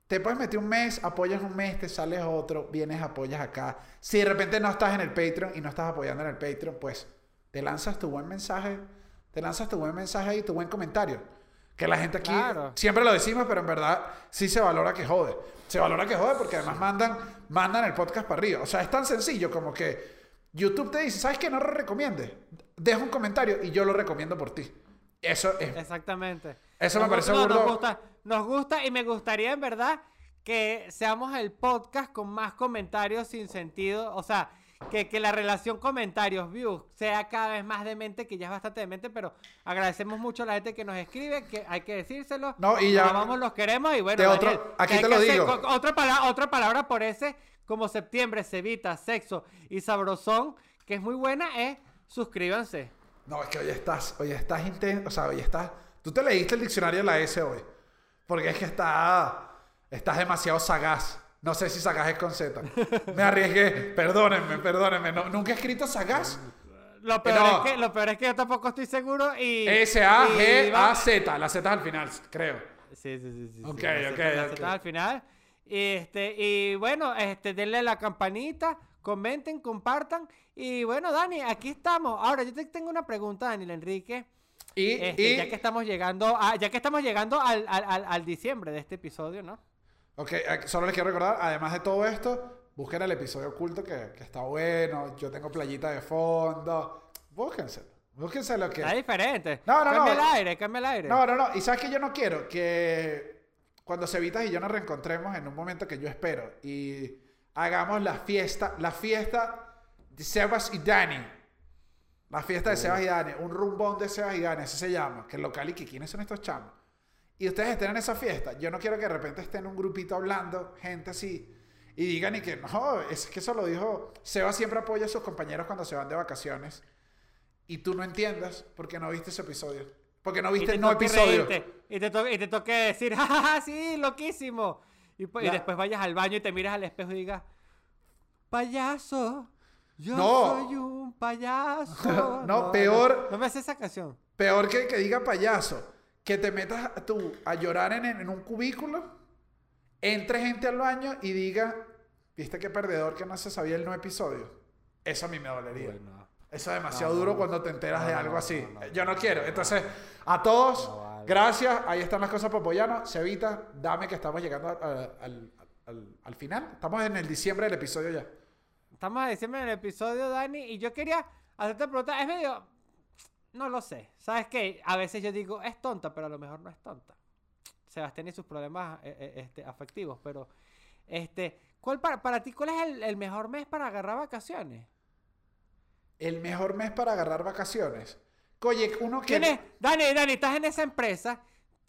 te puedes meter un mes, apoyas un mes, te sales otro, vienes, apoyas acá. Si de repente no estás en el Patreon y no estás apoyando en el Patreon, pues te lanzas tu buen mensaje, te lanzas tu buen mensaje y tu buen comentario. Que la gente aquí, Claro. siempre lo decimos, pero en verdad sí se valora que jode. Se valora que jode porque además mandan, mandan el podcast para arriba. O sea, es tan sencillo como que YouTube te dice, ¿sabes qué? No lo recomiendes. Deja un comentario y yo lo recomiendo por ti. Eso es Exactamente. Eso me parece no. Nos gusta, nos gusta y me gustaría en verdad que seamos el podcast con más comentarios sin sentido. O sea, que, que la relación comentarios-views sea cada vez más demente, que ya es bastante demente, pero agradecemos mucho a la gente que nos escribe, que hay que decírselo. No, y ya- Los amamos, los queremos y bueno. Te otro- Daniel, aquí te lo hacer digo. co- otra, pala- otra palabra por ese, como septiembre, cevita, sexo y sabrosón, que es muy buena, es suscríbanse. No, es que hoy estás, hoy estás intenso, o sea, hoy estás... Tú te leíste el diccionario de la S hoy. Porque es que está, estás demasiado sagaz. No sé si sagaz es con Z. Me arriesgué. Perdónenme, perdónenme. No, nunca he escrito sagaz. Lo peor, No. es que, lo peor es que yo tampoco estoy seguro y... S-A-G-A-Z. La Z es al final, creo. Sí, sí, sí. sí, sí, Ok, la ok, Z- la. Z al final. Y, este, y bueno, este, denle la campanita, comenten, compartan. Y bueno, Dani, aquí estamos. Ahora, yo te tengo una pregunta, Daniel Enrique. Y, Este, y- ya que estamos llegando, a, ya que estamos llegando al, al, al- al diciembre de este episodio, ¿no? Ok, eh, solo les quiero recordar, además de todo esto, busquen el episodio oculto que, que está bueno. Yo tengo playita de fondo. Búsquenselo. Búsquenselo que... Está diferente. No, no, cambia no. el aire, cambia el aire. No, no, no. Y sabes que yo no quiero que cuando Cevitas y yo nos reencontremos en un momento que yo espero y hagamos la fiesta, la fiesta de Sebas y Dani. La fiesta de Sebas y Dani, un rumbón de Sebas y Dani, así se llama, que el local y que quiénes son estos chamos. Y ustedes estén en esa fiesta. Yo no quiero que de repente estén un grupito hablando, gente así, y digan y que no, es que eso lo dijo. Sebas siempre apoya a sus compañeros cuando se van de vacaciones. Y tú no entiendas porque no viste ese episodio. Porque no viste te el no episodio. reírte, y te y te toque decir, jajaja, sí, loquísimo. Y, pues- y después vayas al baño y te miras al espejo y digas, payaso, yo No. soy un payaso. No, peor- No, me hace esa canción. Peor que que diga payaso, que te metas tú a llorar en, en un cubículo, entre gente al baño y diga, viste qué perdedor que no se sabía el no episodio. Eso a mí me dolería. Bueno. Eso es demasiado No, duro no. cuando te enteras No, de algo no, así. no, no, Yo no quiero. Entonces, a todos, No vale. gracias. Ahí están las cosas para apoyarnos. Cevita, dame que estamos llegando a- a- al, al- al final. Estamos en el diciembre del episodio ya. Estamos a diciembre en el episodio, Dani, y yo quería hacerte pregunta. Es medio. No lo sé. ¿Sabes qué? A veces yo digo, es tonta, pero a lo mejor no es tonta. Sebastián y sus problemas eh, eh, este, afectivos, pero. Este, ¿cuál para, para ti, cuál es el, el mejor mes para agarrar vacaciones? El mejor mes para agarrar vacaciones. Oye, uno que... Tienes, Dani, Dani, estás en esa empresa,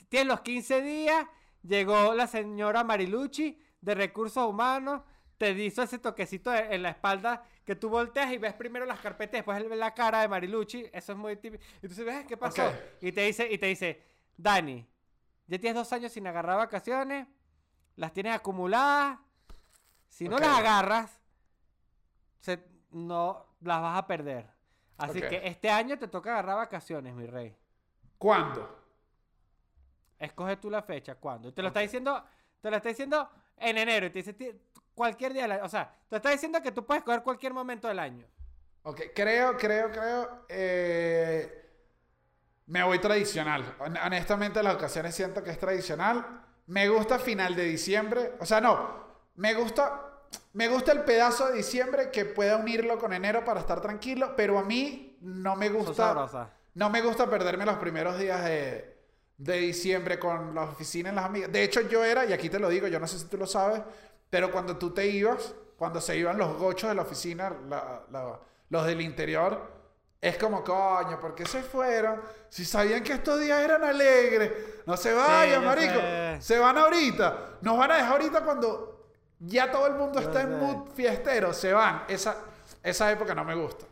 tienes los 15 días, llegó la señora Marilucci de Recursos Humanos, te hizo ese toquecito en la espalda que tú volteas y ves primero las carpetas, después ves la cara de Marilucci, eso es muy típico. Y tú dices, "Ves, ¿qué pasó? Y te dice, y te dice, Dani, ya tienes dos años sin agarrar vacaciones, las tienes acumuladas, si no las agarras, se- no las vas a perder. Así que este año te toca agarrar vacaciones, mi rey. ¿Cuándo? Escoge tú la fecha, ¿cuándo? Y te lo está diciendo, te lo está diciendo en enero. Y te dice "Ti- cualquier día del año. O sea, te está diciendo que tú puedes escoger cualquier momento del año. Ok, creo, creo, creo. eh, me voy tradicional. Hon- Honestamente, las ocasiones siento que es tradicional. Me gusta final de diciembre. O sea, no. Me gusta. Me gusta el pedazo de diciembre que pueda unirlo con enero para estar tranquilo. Pero a mí no me gusta. No me gusta perderme los primeros días de, de diciembre con la oficina y las amigas. De hecho, yo era, y aquí te lo digo, yo no sé si tú lo sabes, pero cuando tú te ibas, cuando se iban los gochos de la oficina, la- la- los del interior, es como, coño, ¿por qué se fueron? Si sabían que estos días eran alegres. No se vayan, marico. sé. Se van ahorita. Nos van a dejar ahorita cuando ya todo el mundo Yo está en mood fiestero. Se van. Esa, esa época no me gusta.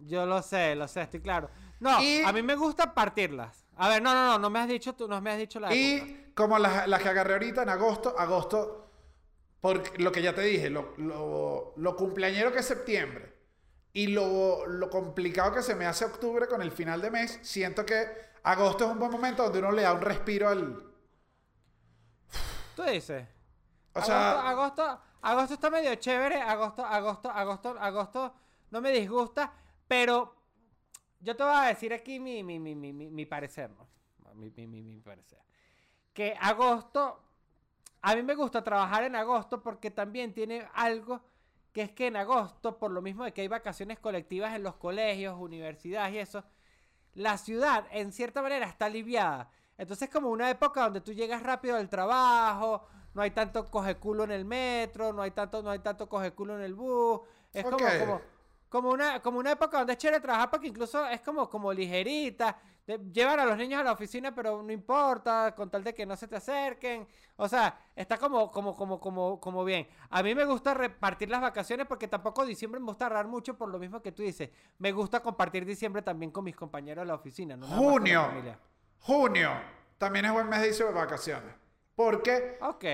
Yo lo sé, lo sé, estoy claro. No, Y- a mí me gusta partirlas. A ver, no, no, no, no me has dicho tú, no me has dicho la época. Y como las, las que agarré ahorita en agosto, agosto, por lo que ya te dije, lo, lo, lo cumpleañero que es septiembre y lo, lo complicado que se me hace octubre con el final de mes, siento que agosto es un buen momento donde uno le da un respiro al... Tú dices. O agosto, sea, agosto, agosto está medio chévere. Agosto, agosto, agosto, agosto no me disgusta. Pero yo te voy a decir aquí mi, mi, mi, mi, mi, mi parecer, ¿no? Mi, mi parecer. Que agosto, a mí me gusta trabajar en agosto porque también tiene algo que es que en agosto, por lo mismo de que hay vacaciones colectivas en los colegios, universidades y eso, la ciudad en cierta manera está aliviada. Entonces es como una época donde tú llegas rápido del trabajo, no hay tanto coge culo en el metro, no hay tanto, no hay tanto coge culo en el bus. Es como, como una, como una época donde es chévere trabajar porque incluso es como, como ligerita. De- llevan a los niños a la oficina, pero no importa, con tal de que no se te acerquen. O sea, está como, como, como, como, como bien. A mí me gusta repartir las vacaciones porque tampoco diciembre me gusta ahorrar mucho por lo mismo que tú dices. Me gusta compartir diciembre también con mis compañeros de la oficina. No junio, junio, también es buen mes de vacaciones. ¿Por qué? Ok.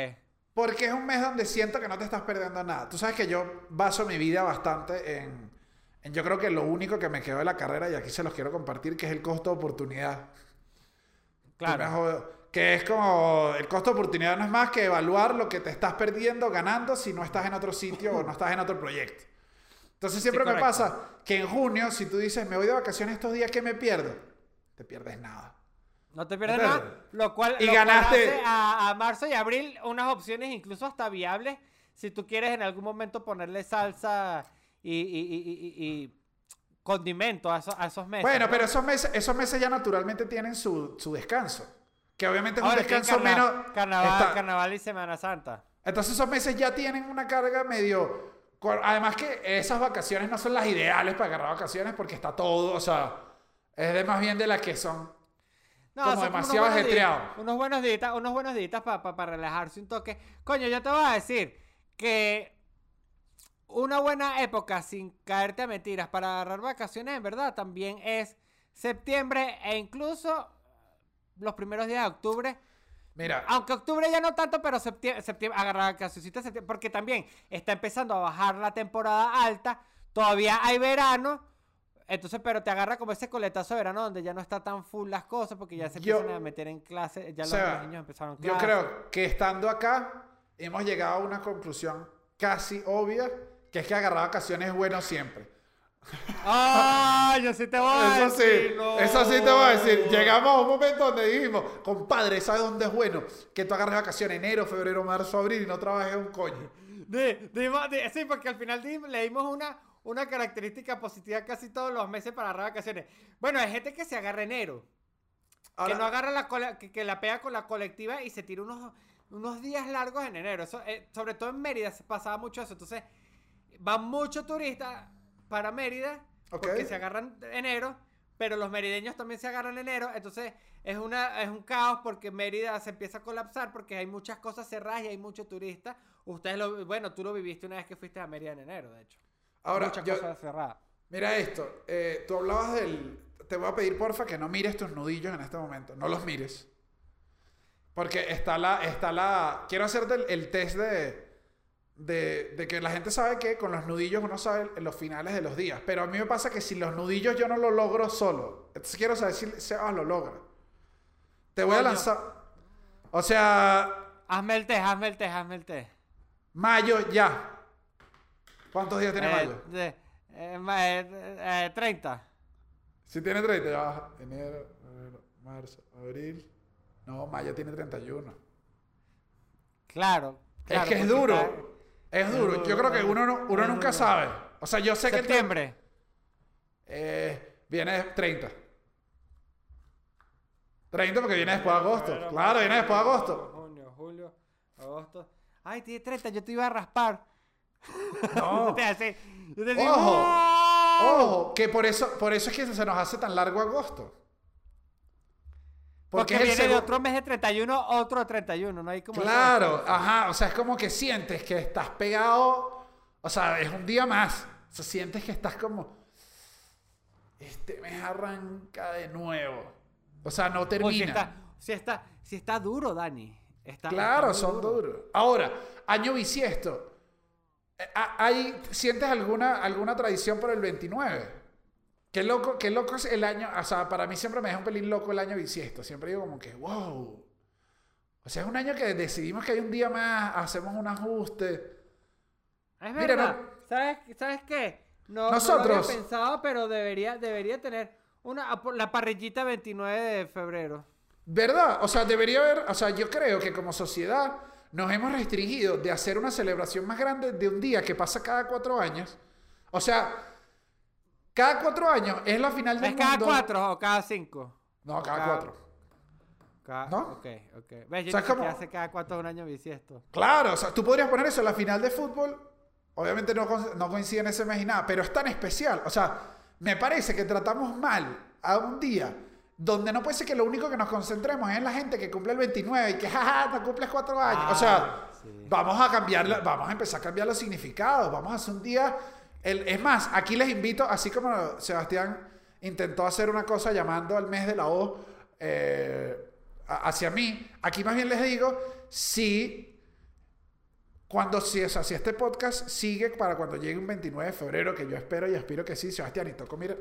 Porque es un mes donde siento que no te estás perdiendo nada. Tú sabes que yo baso mi vida bastante en- Yo creo que lo único que me quedó de la carrera, y aquí se los quiero compartir, que es el costo de oportunidad. Me Claro. Que es como... El costo de oportunidad no es más que evaluar lo que te estás perdiendo, ganando, si no estás en otro sitio o no estás en otro proyecto. Entonces siempre me correcto. pasa que en junio, si tú dices, me voy de vacaciones estos días, ¿qué me pierdo? Te pierdes nada. No te pierdes nada. Lo cual, Y lo cual ganaste- hace a, a marzo y abril unas opciones incluso hasta viables. Si tú quieres en algún momento ponerle salsa y, y- y- y- y condimento a, esos- a esos meses. Bueno, ¿no? pero esos meses, esos meses ya naturalmente tienen su, su descanso. Que obviamente es un Ahora, ¿qué descanso carna- menos... Carnaval, está- carnaval y Semana Santa. Entonces esos meses ya tienen una carga medio... Además que esas vacaciones no son las ideales para agarrar vacaciones porque está todo, o sea, es de más bien de las que son... No, Como demasiado unos buenos ajetreado. días- Unos buenos días, unos buenos días para relajarse un toque. Coño, yo te voy a decir que una buena época sin caerte a mentiras para agarrar vacaciones, en verdad, también es septiembre e incluso los primeros días de octubre. Mira, Aunque octubre ya no tanto, pero septiembre, septiembre agarrar vacaciones, septiembre, porque también está empezando a bajar la temporada alta, todavía hay verano, entonces, pero te agarra como ese coletazo de verano donde ya no está tan full las cosas, porque ya se Yo- empiezan a meter en clase, ya los, niños empezaron yo clases. creo que estando acá hemos llegado a una conclusión casi obvia, que es que agarrar vacaciones es bueno siempre. ¡Ah! Yo sí te voy a Eso sí, no. eso sí te voy a decir. Llegamos a un momento donde dijimos, compadre, ¿sabes dónde es bueno? Que tú agarres vacaciones enero, febrero, marzo, abril y no trabajes un coño. Dimos- di- sí, porque al final di- le dimos una, una característica positiva casi todos los meses para agarrar vacaciones. Bueno, hay gente que se agarra enero. Ahora, que no agarra la que, que la pega con la colectiva y se tira unos, unos días largos en enero. Eso, eh, sobre todo en Mérida se pasaba mucho eso. Entonces, van muchos turistas para Mérida porque se agarran enero, pero los merideños también se agarran en enero, entonces es, una, es un caos porque Mérida se empieza a colapsar porque hay muchas cosas cerradas y hay muchos turistas. Ustedes lo, bueno, tú lo viviste una vez que fuiste a Mérida en enero, de hecho. Ahora, muchas yo- cosas cerradas. Mira esto, eh, tú hablabas del... Te voy a pedir, porfa, que no mires tus nudillos en este momento. No los mires. Porque está la... Está la quiero hacerte el, el test de, de... de que la gente sabe que con los nudillos uno sabe en los finales de los días. Pero a mí me pasa que si los nudillos yo no lo logro solo. Entonces quiero saber si Sebas lo logra. Te voy a lanzar... O sea, Hazme el test, hazme el test, hazme el test. mayo ya. ¿Cuántos días tiene Eh, mayo? de- eh, ma- eh, eh, 30. Si tiene 30, ya baja. Enero, febrero, marzo, abril. No, mayo tiene 31. Claro. claro, es que es duro. Es duro. Yo creo que uno, no- uno nunca duro. sabe. O sea, yo sé que Septiembre. eh, viene 30. 30 porque viene después de agosto. Claro, viene después de agosto. Junio, julio, agosto. Ay, tiene 30, yo te iba a raspar. No. Te digo, Ojo. ¡Oh! Ojo, que por eso, por eso es que se nos hace tan largo agosto. Porque, el viene de segu- otro mes de 31, otro de 31. No hay como. Claro, ajá, o sea, es como que sientes que estás pegado, o sea, es un día más, o sea, sientes que estás como, este mes arranca de nuevo, o sea, no si termina. está, si está, si está duro, Dani. Está, claro, está son duro. duros. Ahora, año bisiesto, eh, ¿hay, ¿sientes alguna, alguna tradición por el 29? Qué loco, qué loco es el año, o sea, para mí siempre me deja un pelín loco el año bisiesto, siempre digo como que, wow. O sea, es un año que decidimos que hay un día más, hacemos un ajuste. Es Mira, verdad. ¿Sabes, ¿Sabes qué? No, Nosotros- No lo había pensado, pero debería, debería tener una, la parrillita 29 de febrero. ¿Verdad? O sea, debería haber, o sea, yo creo que como sociedad nos hemos restringido de hacer una celebración más grande de un día que pasa cada cuatro años. O sea, cada cuatro años es la final del ¿Es cada mundo. cuatro o cada cinco? No, cada Cada- cuatro. Cada- ¿No? Ok, ok. ¿Ves? Yo O sea, ni es como- siquiera hace cada cuatro un año bisiesto. Claro, o sea, tú podrías poner eso en la final de fútbol. Obviamente no, no coincide en ese mes y nada, pero es tan especial. O sea, me parece que tratamos mal a un día donde no puede ser que lo único que nos concentremos es en la gente que cumple el 29 y que, jaja, no cumples cuatro años. o sea, Ah, sí. vamos a cambiar, vamos a empezar a cambiar los significados. Vamos a hacer un día. El- es más, aquí les invito, así como Sebastián intentó hacer una cosa llamando al mes de la O eh, hacia mí, aquí más bien les digo, si cuando si, o sea, si este podcast sigue para cuando llegue un 29 de febrero, que yo espero y aspiro que sí, Sebastián, y toco, mira,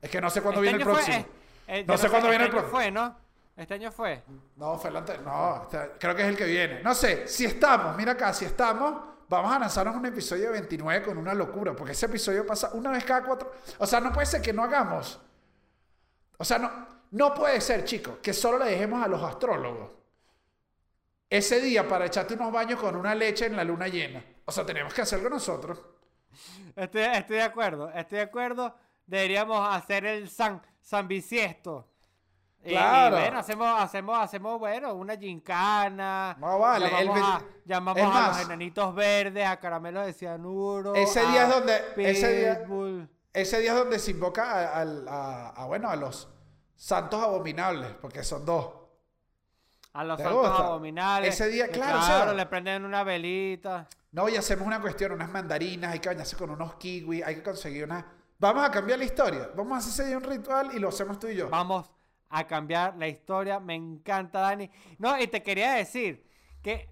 es que no sé cuándo Este viene el fue- próximo. eh, eh, No yo sé cuándo viene el este año próximo. fue, ¿no? Este año fue. No, fue el ante- No, este- creo que es el que viene. No sé, si estamos, mira acá, si estamos, vamos a lanzarnos un episodio de 29 con una locura, porque ese episodio pasa una vez cada cuatro. O sea, no puede ser que no hagamos. O sea, no, no puede ser, chicos, que solo le dejemos a los astrólogos ese día para echarte unos baños con una leche en la luna llena. O sea, tenemos que hacerlo nosotros. Estoy, estoy de acuerdo, estoy de acuerdo. Deberíamos hacer el San, San Bisiesto. Y- Y, Claro. bueno, hacemos, hacemos, hacemos, bueno, una gincana. No, vale, el Llamamos, a, ve- llamamos es a más, los enanitos verdes, a caramelos de cianuro. Ese a día es donde- ese día-. Ese día es donde se invoca a, al- a- a, bueno, a los santos abominables, porque son dos. A los ¿Te santos gusta? abominables. Ese día, claro, Claro, Seba. le prenden una velita. No, y hacemos una cuestión, unas mandarinas, hay que bañarse con unos kiwi, hay que conseguir una... Vamos a cambiar la historia, vamos a hacer ese día un ritual y lo hacemos tú y yo. Vamos a cambiar la historia. Me encanta, Dani. No, y te quería decir que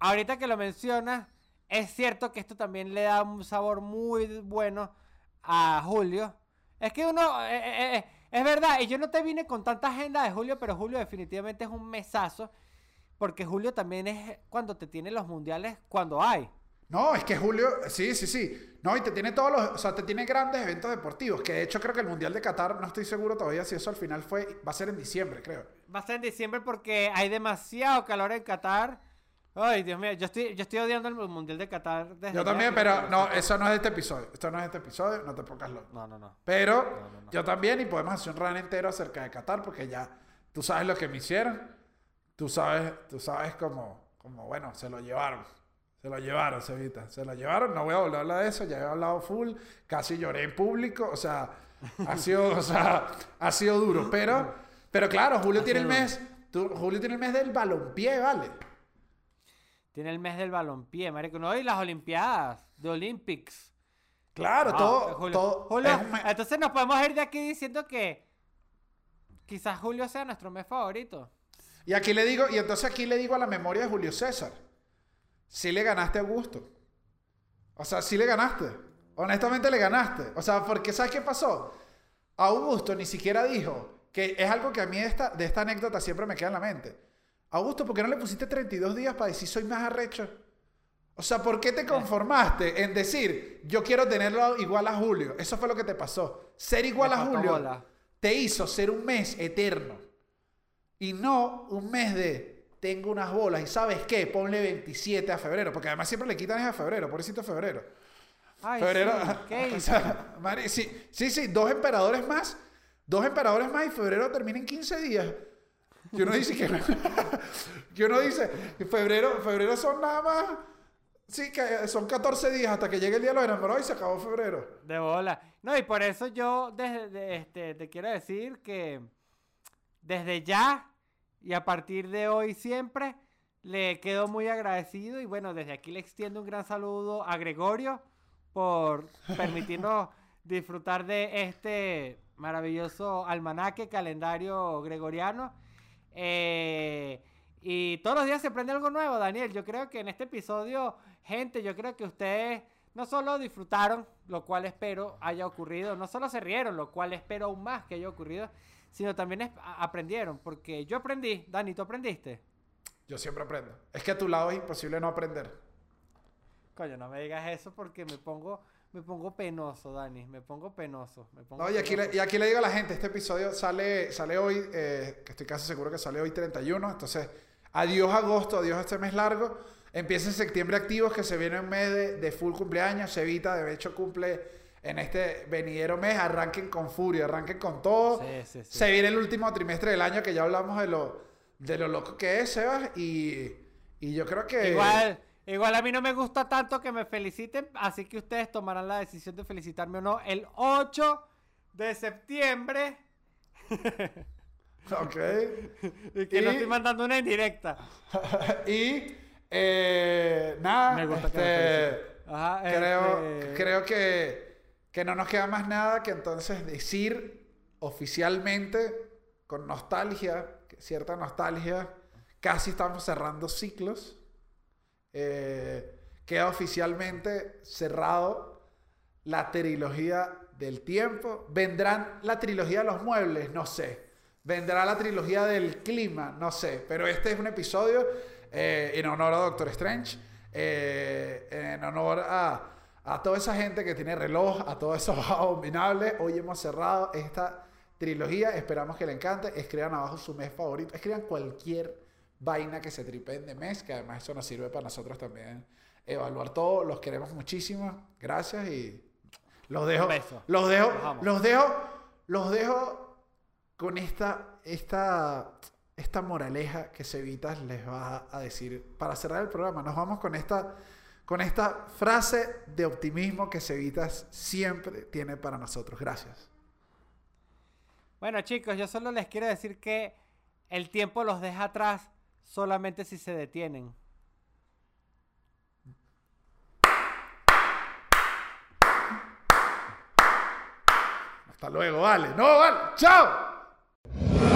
ahorita que lo mencionas, es cierto que esto también le da un sabor muy bueno a Julio. Es que uno, eh, eh, eh, es verdad, y yo no te vine con tanta agenda de Julio, pero Julio definitivamente es un mesazo. Porque Julio también es cuando te tiene los mundiales, cuando hay. No, es que Julio, sí, sí, sí. No, y te tiene todos los, o sea, te tiene grandes eventos deportivos, que de hecho creo que el Mundial de Qatar, no estoy seguro todavía si eso al final fue, va a ser en diciembre, creo. Va a ser en diciembre porque hay demasiado calor en Qatar. Ay, Dios mío, yo estoy, yo estoy odiando el Mundial de Qatar desde Yo también, pero no, eso no es de este episodio, esto no es de este episodio, no te pongas loco. No, no, no. Pero No, no, no. yo también, y podemos hacer un run entero acerca de Qatar, porque ya tú sabes lo que me hicieron. Tú sabes, tú sabes cómo, cómo, bueno, se lo llevaron. Se lo llevaron, Cevita. Se lo llevaron. No voy a volver a hablar de eso. Ya he hablado full. Casi lloré en público. O sea, Ha sido, o sea, ha sido duro. Pero, pero claro, Julio tiene el mes. tú- Julio tiene el mes del balompié, ¿vale? Tiene el mes del balompié, marico. No, y las olimpiadas, de Olympics. Claro, todo, Julio. todo Julio, es un mes- entonces nos podemos ir de aquí diciendo que quizás Julio sea nuestro mes favorito. Y aquí le digo, y entonces aquí le digo a la memoria de Julio César. Sí le ganaste a Augusto. O sea, sí le ganaste. Honestamente le ganaste. O sea, porque ¿sabes qué pasó? Augusto ni siquiera dijo, que es algo que a mí de esta, de esta anécdota siempre me queda en la mente. Augusto, ¿por qué no le pusiste 32 días para decir soy más arrecho? O sea, ¿por qué te conformaste en decir yo quiero tenerlo igual a Julio? Eso fue lo que te pasó. Ser igual Me a Julio bola. te hizo ser un mes eterno. Y no un mes de tengo unas bolas y sabes qué, ponle 27 a febrero, porque además siempre le quitan es a febrero, pobrecito febrero. Ay, febrero, sí, ¿qué o sea, sí, sí, sí, dos emperadores más, dos emperadores más y febrero termina en 15 días. Que uno dice que, que uno dice, febrero, febrero son nada más, sí, que son 14 días hasta que llegue el día de los enamorados y se acabó febrero. De bola. No, y por eso yo desde de- este, te quiero decir que desde ya y a partir de hoy siempre le quedo muy agradecido y bueno, desde aquí le extiendo un gran saludo a Gregorio por permitirnos disfrutar de este maravilloso almanaque, calendario gregoriano. Eh, y todos los días se aprende algo nuevo, Daniel. Yo creo que en este episodio, gente, yo creo que ustedes no solo disfrutaron, lo cual espero haya ocurrido, no solo se rieron, lo cual espero aún más que haya ocurrido, sino también es- aprendieron, porque yo aprendí, Dani, ¿tú aprendiste? Yo siempre aprendo. Es que a tu lado es imposible no aprender. Coño, no me digas eso porque me pongo, me pongo penoso, Dani, me pongo penoso. Me pongo No, y aquí, le, y aquí le digo a la gente, este episodio sale, sale hoy, eh, que estoy casi seguro que sale hoy 31, entonces adiós agosto, adiós este mes largo, empieza en septiembre activos, que se viene un mes de, de full cumpleaños, Sevita de hecho cumple en este venidero mes, arranquen con furia, arranquen con todo, Sí, sí, sí. se viene el último trimestre del año, que ya hablamos de lo, de lo loco que es, Sebas, y, y yo creo que... Igual, igual a mí no me gusta tanto que me feliciten, así que ustedes tomarán la decisión de felicitarme o no el 8 de septiembre. Ok. Y que no estoy mandando una indirecta. y eh, nada, Me gusta que me este. Ajá, creo, este- creo que, que no nos queda más nada que entonces decir oficialmente, con nostalgia, cierta nostalgia, casi estamos cerrando ciclos. Eh, queda oficialmente cerrado la trilogía del tiempo. ¿Vendrán la trilogía de los muebles? No sé. ¿Vendrá la trilogía del clima? No sé. Pero este es un episodio eh, en honor a Doctor Strange, eh, en honor a, a toda esa gente que tiene reloj, a todos esos abominables. Hoy hemos cerrado esta trilogía. Esperamos que le encante. Escriban abajo su mes favorito. Escriban cualquier vaina que se tripen de mes, que además eso nos sirve para nosotros también evaluar todo. Los queremos muchísimo. Gracias y los dejo. Un beso. Los dejo. Los dejo. Los dejo con esta, esta, esta moraleja que Cevitas les va a decir para cerrar el programa. Nos vamos con esta, con esta frase de optimismo que Cevitas siempre tiene para nosotros. Gracias. Bueno, chicos, yo solo les quiero decir que el tiempo los deja atrás solamente si se detienen. Hasta luego, vale. No, vale. Chao.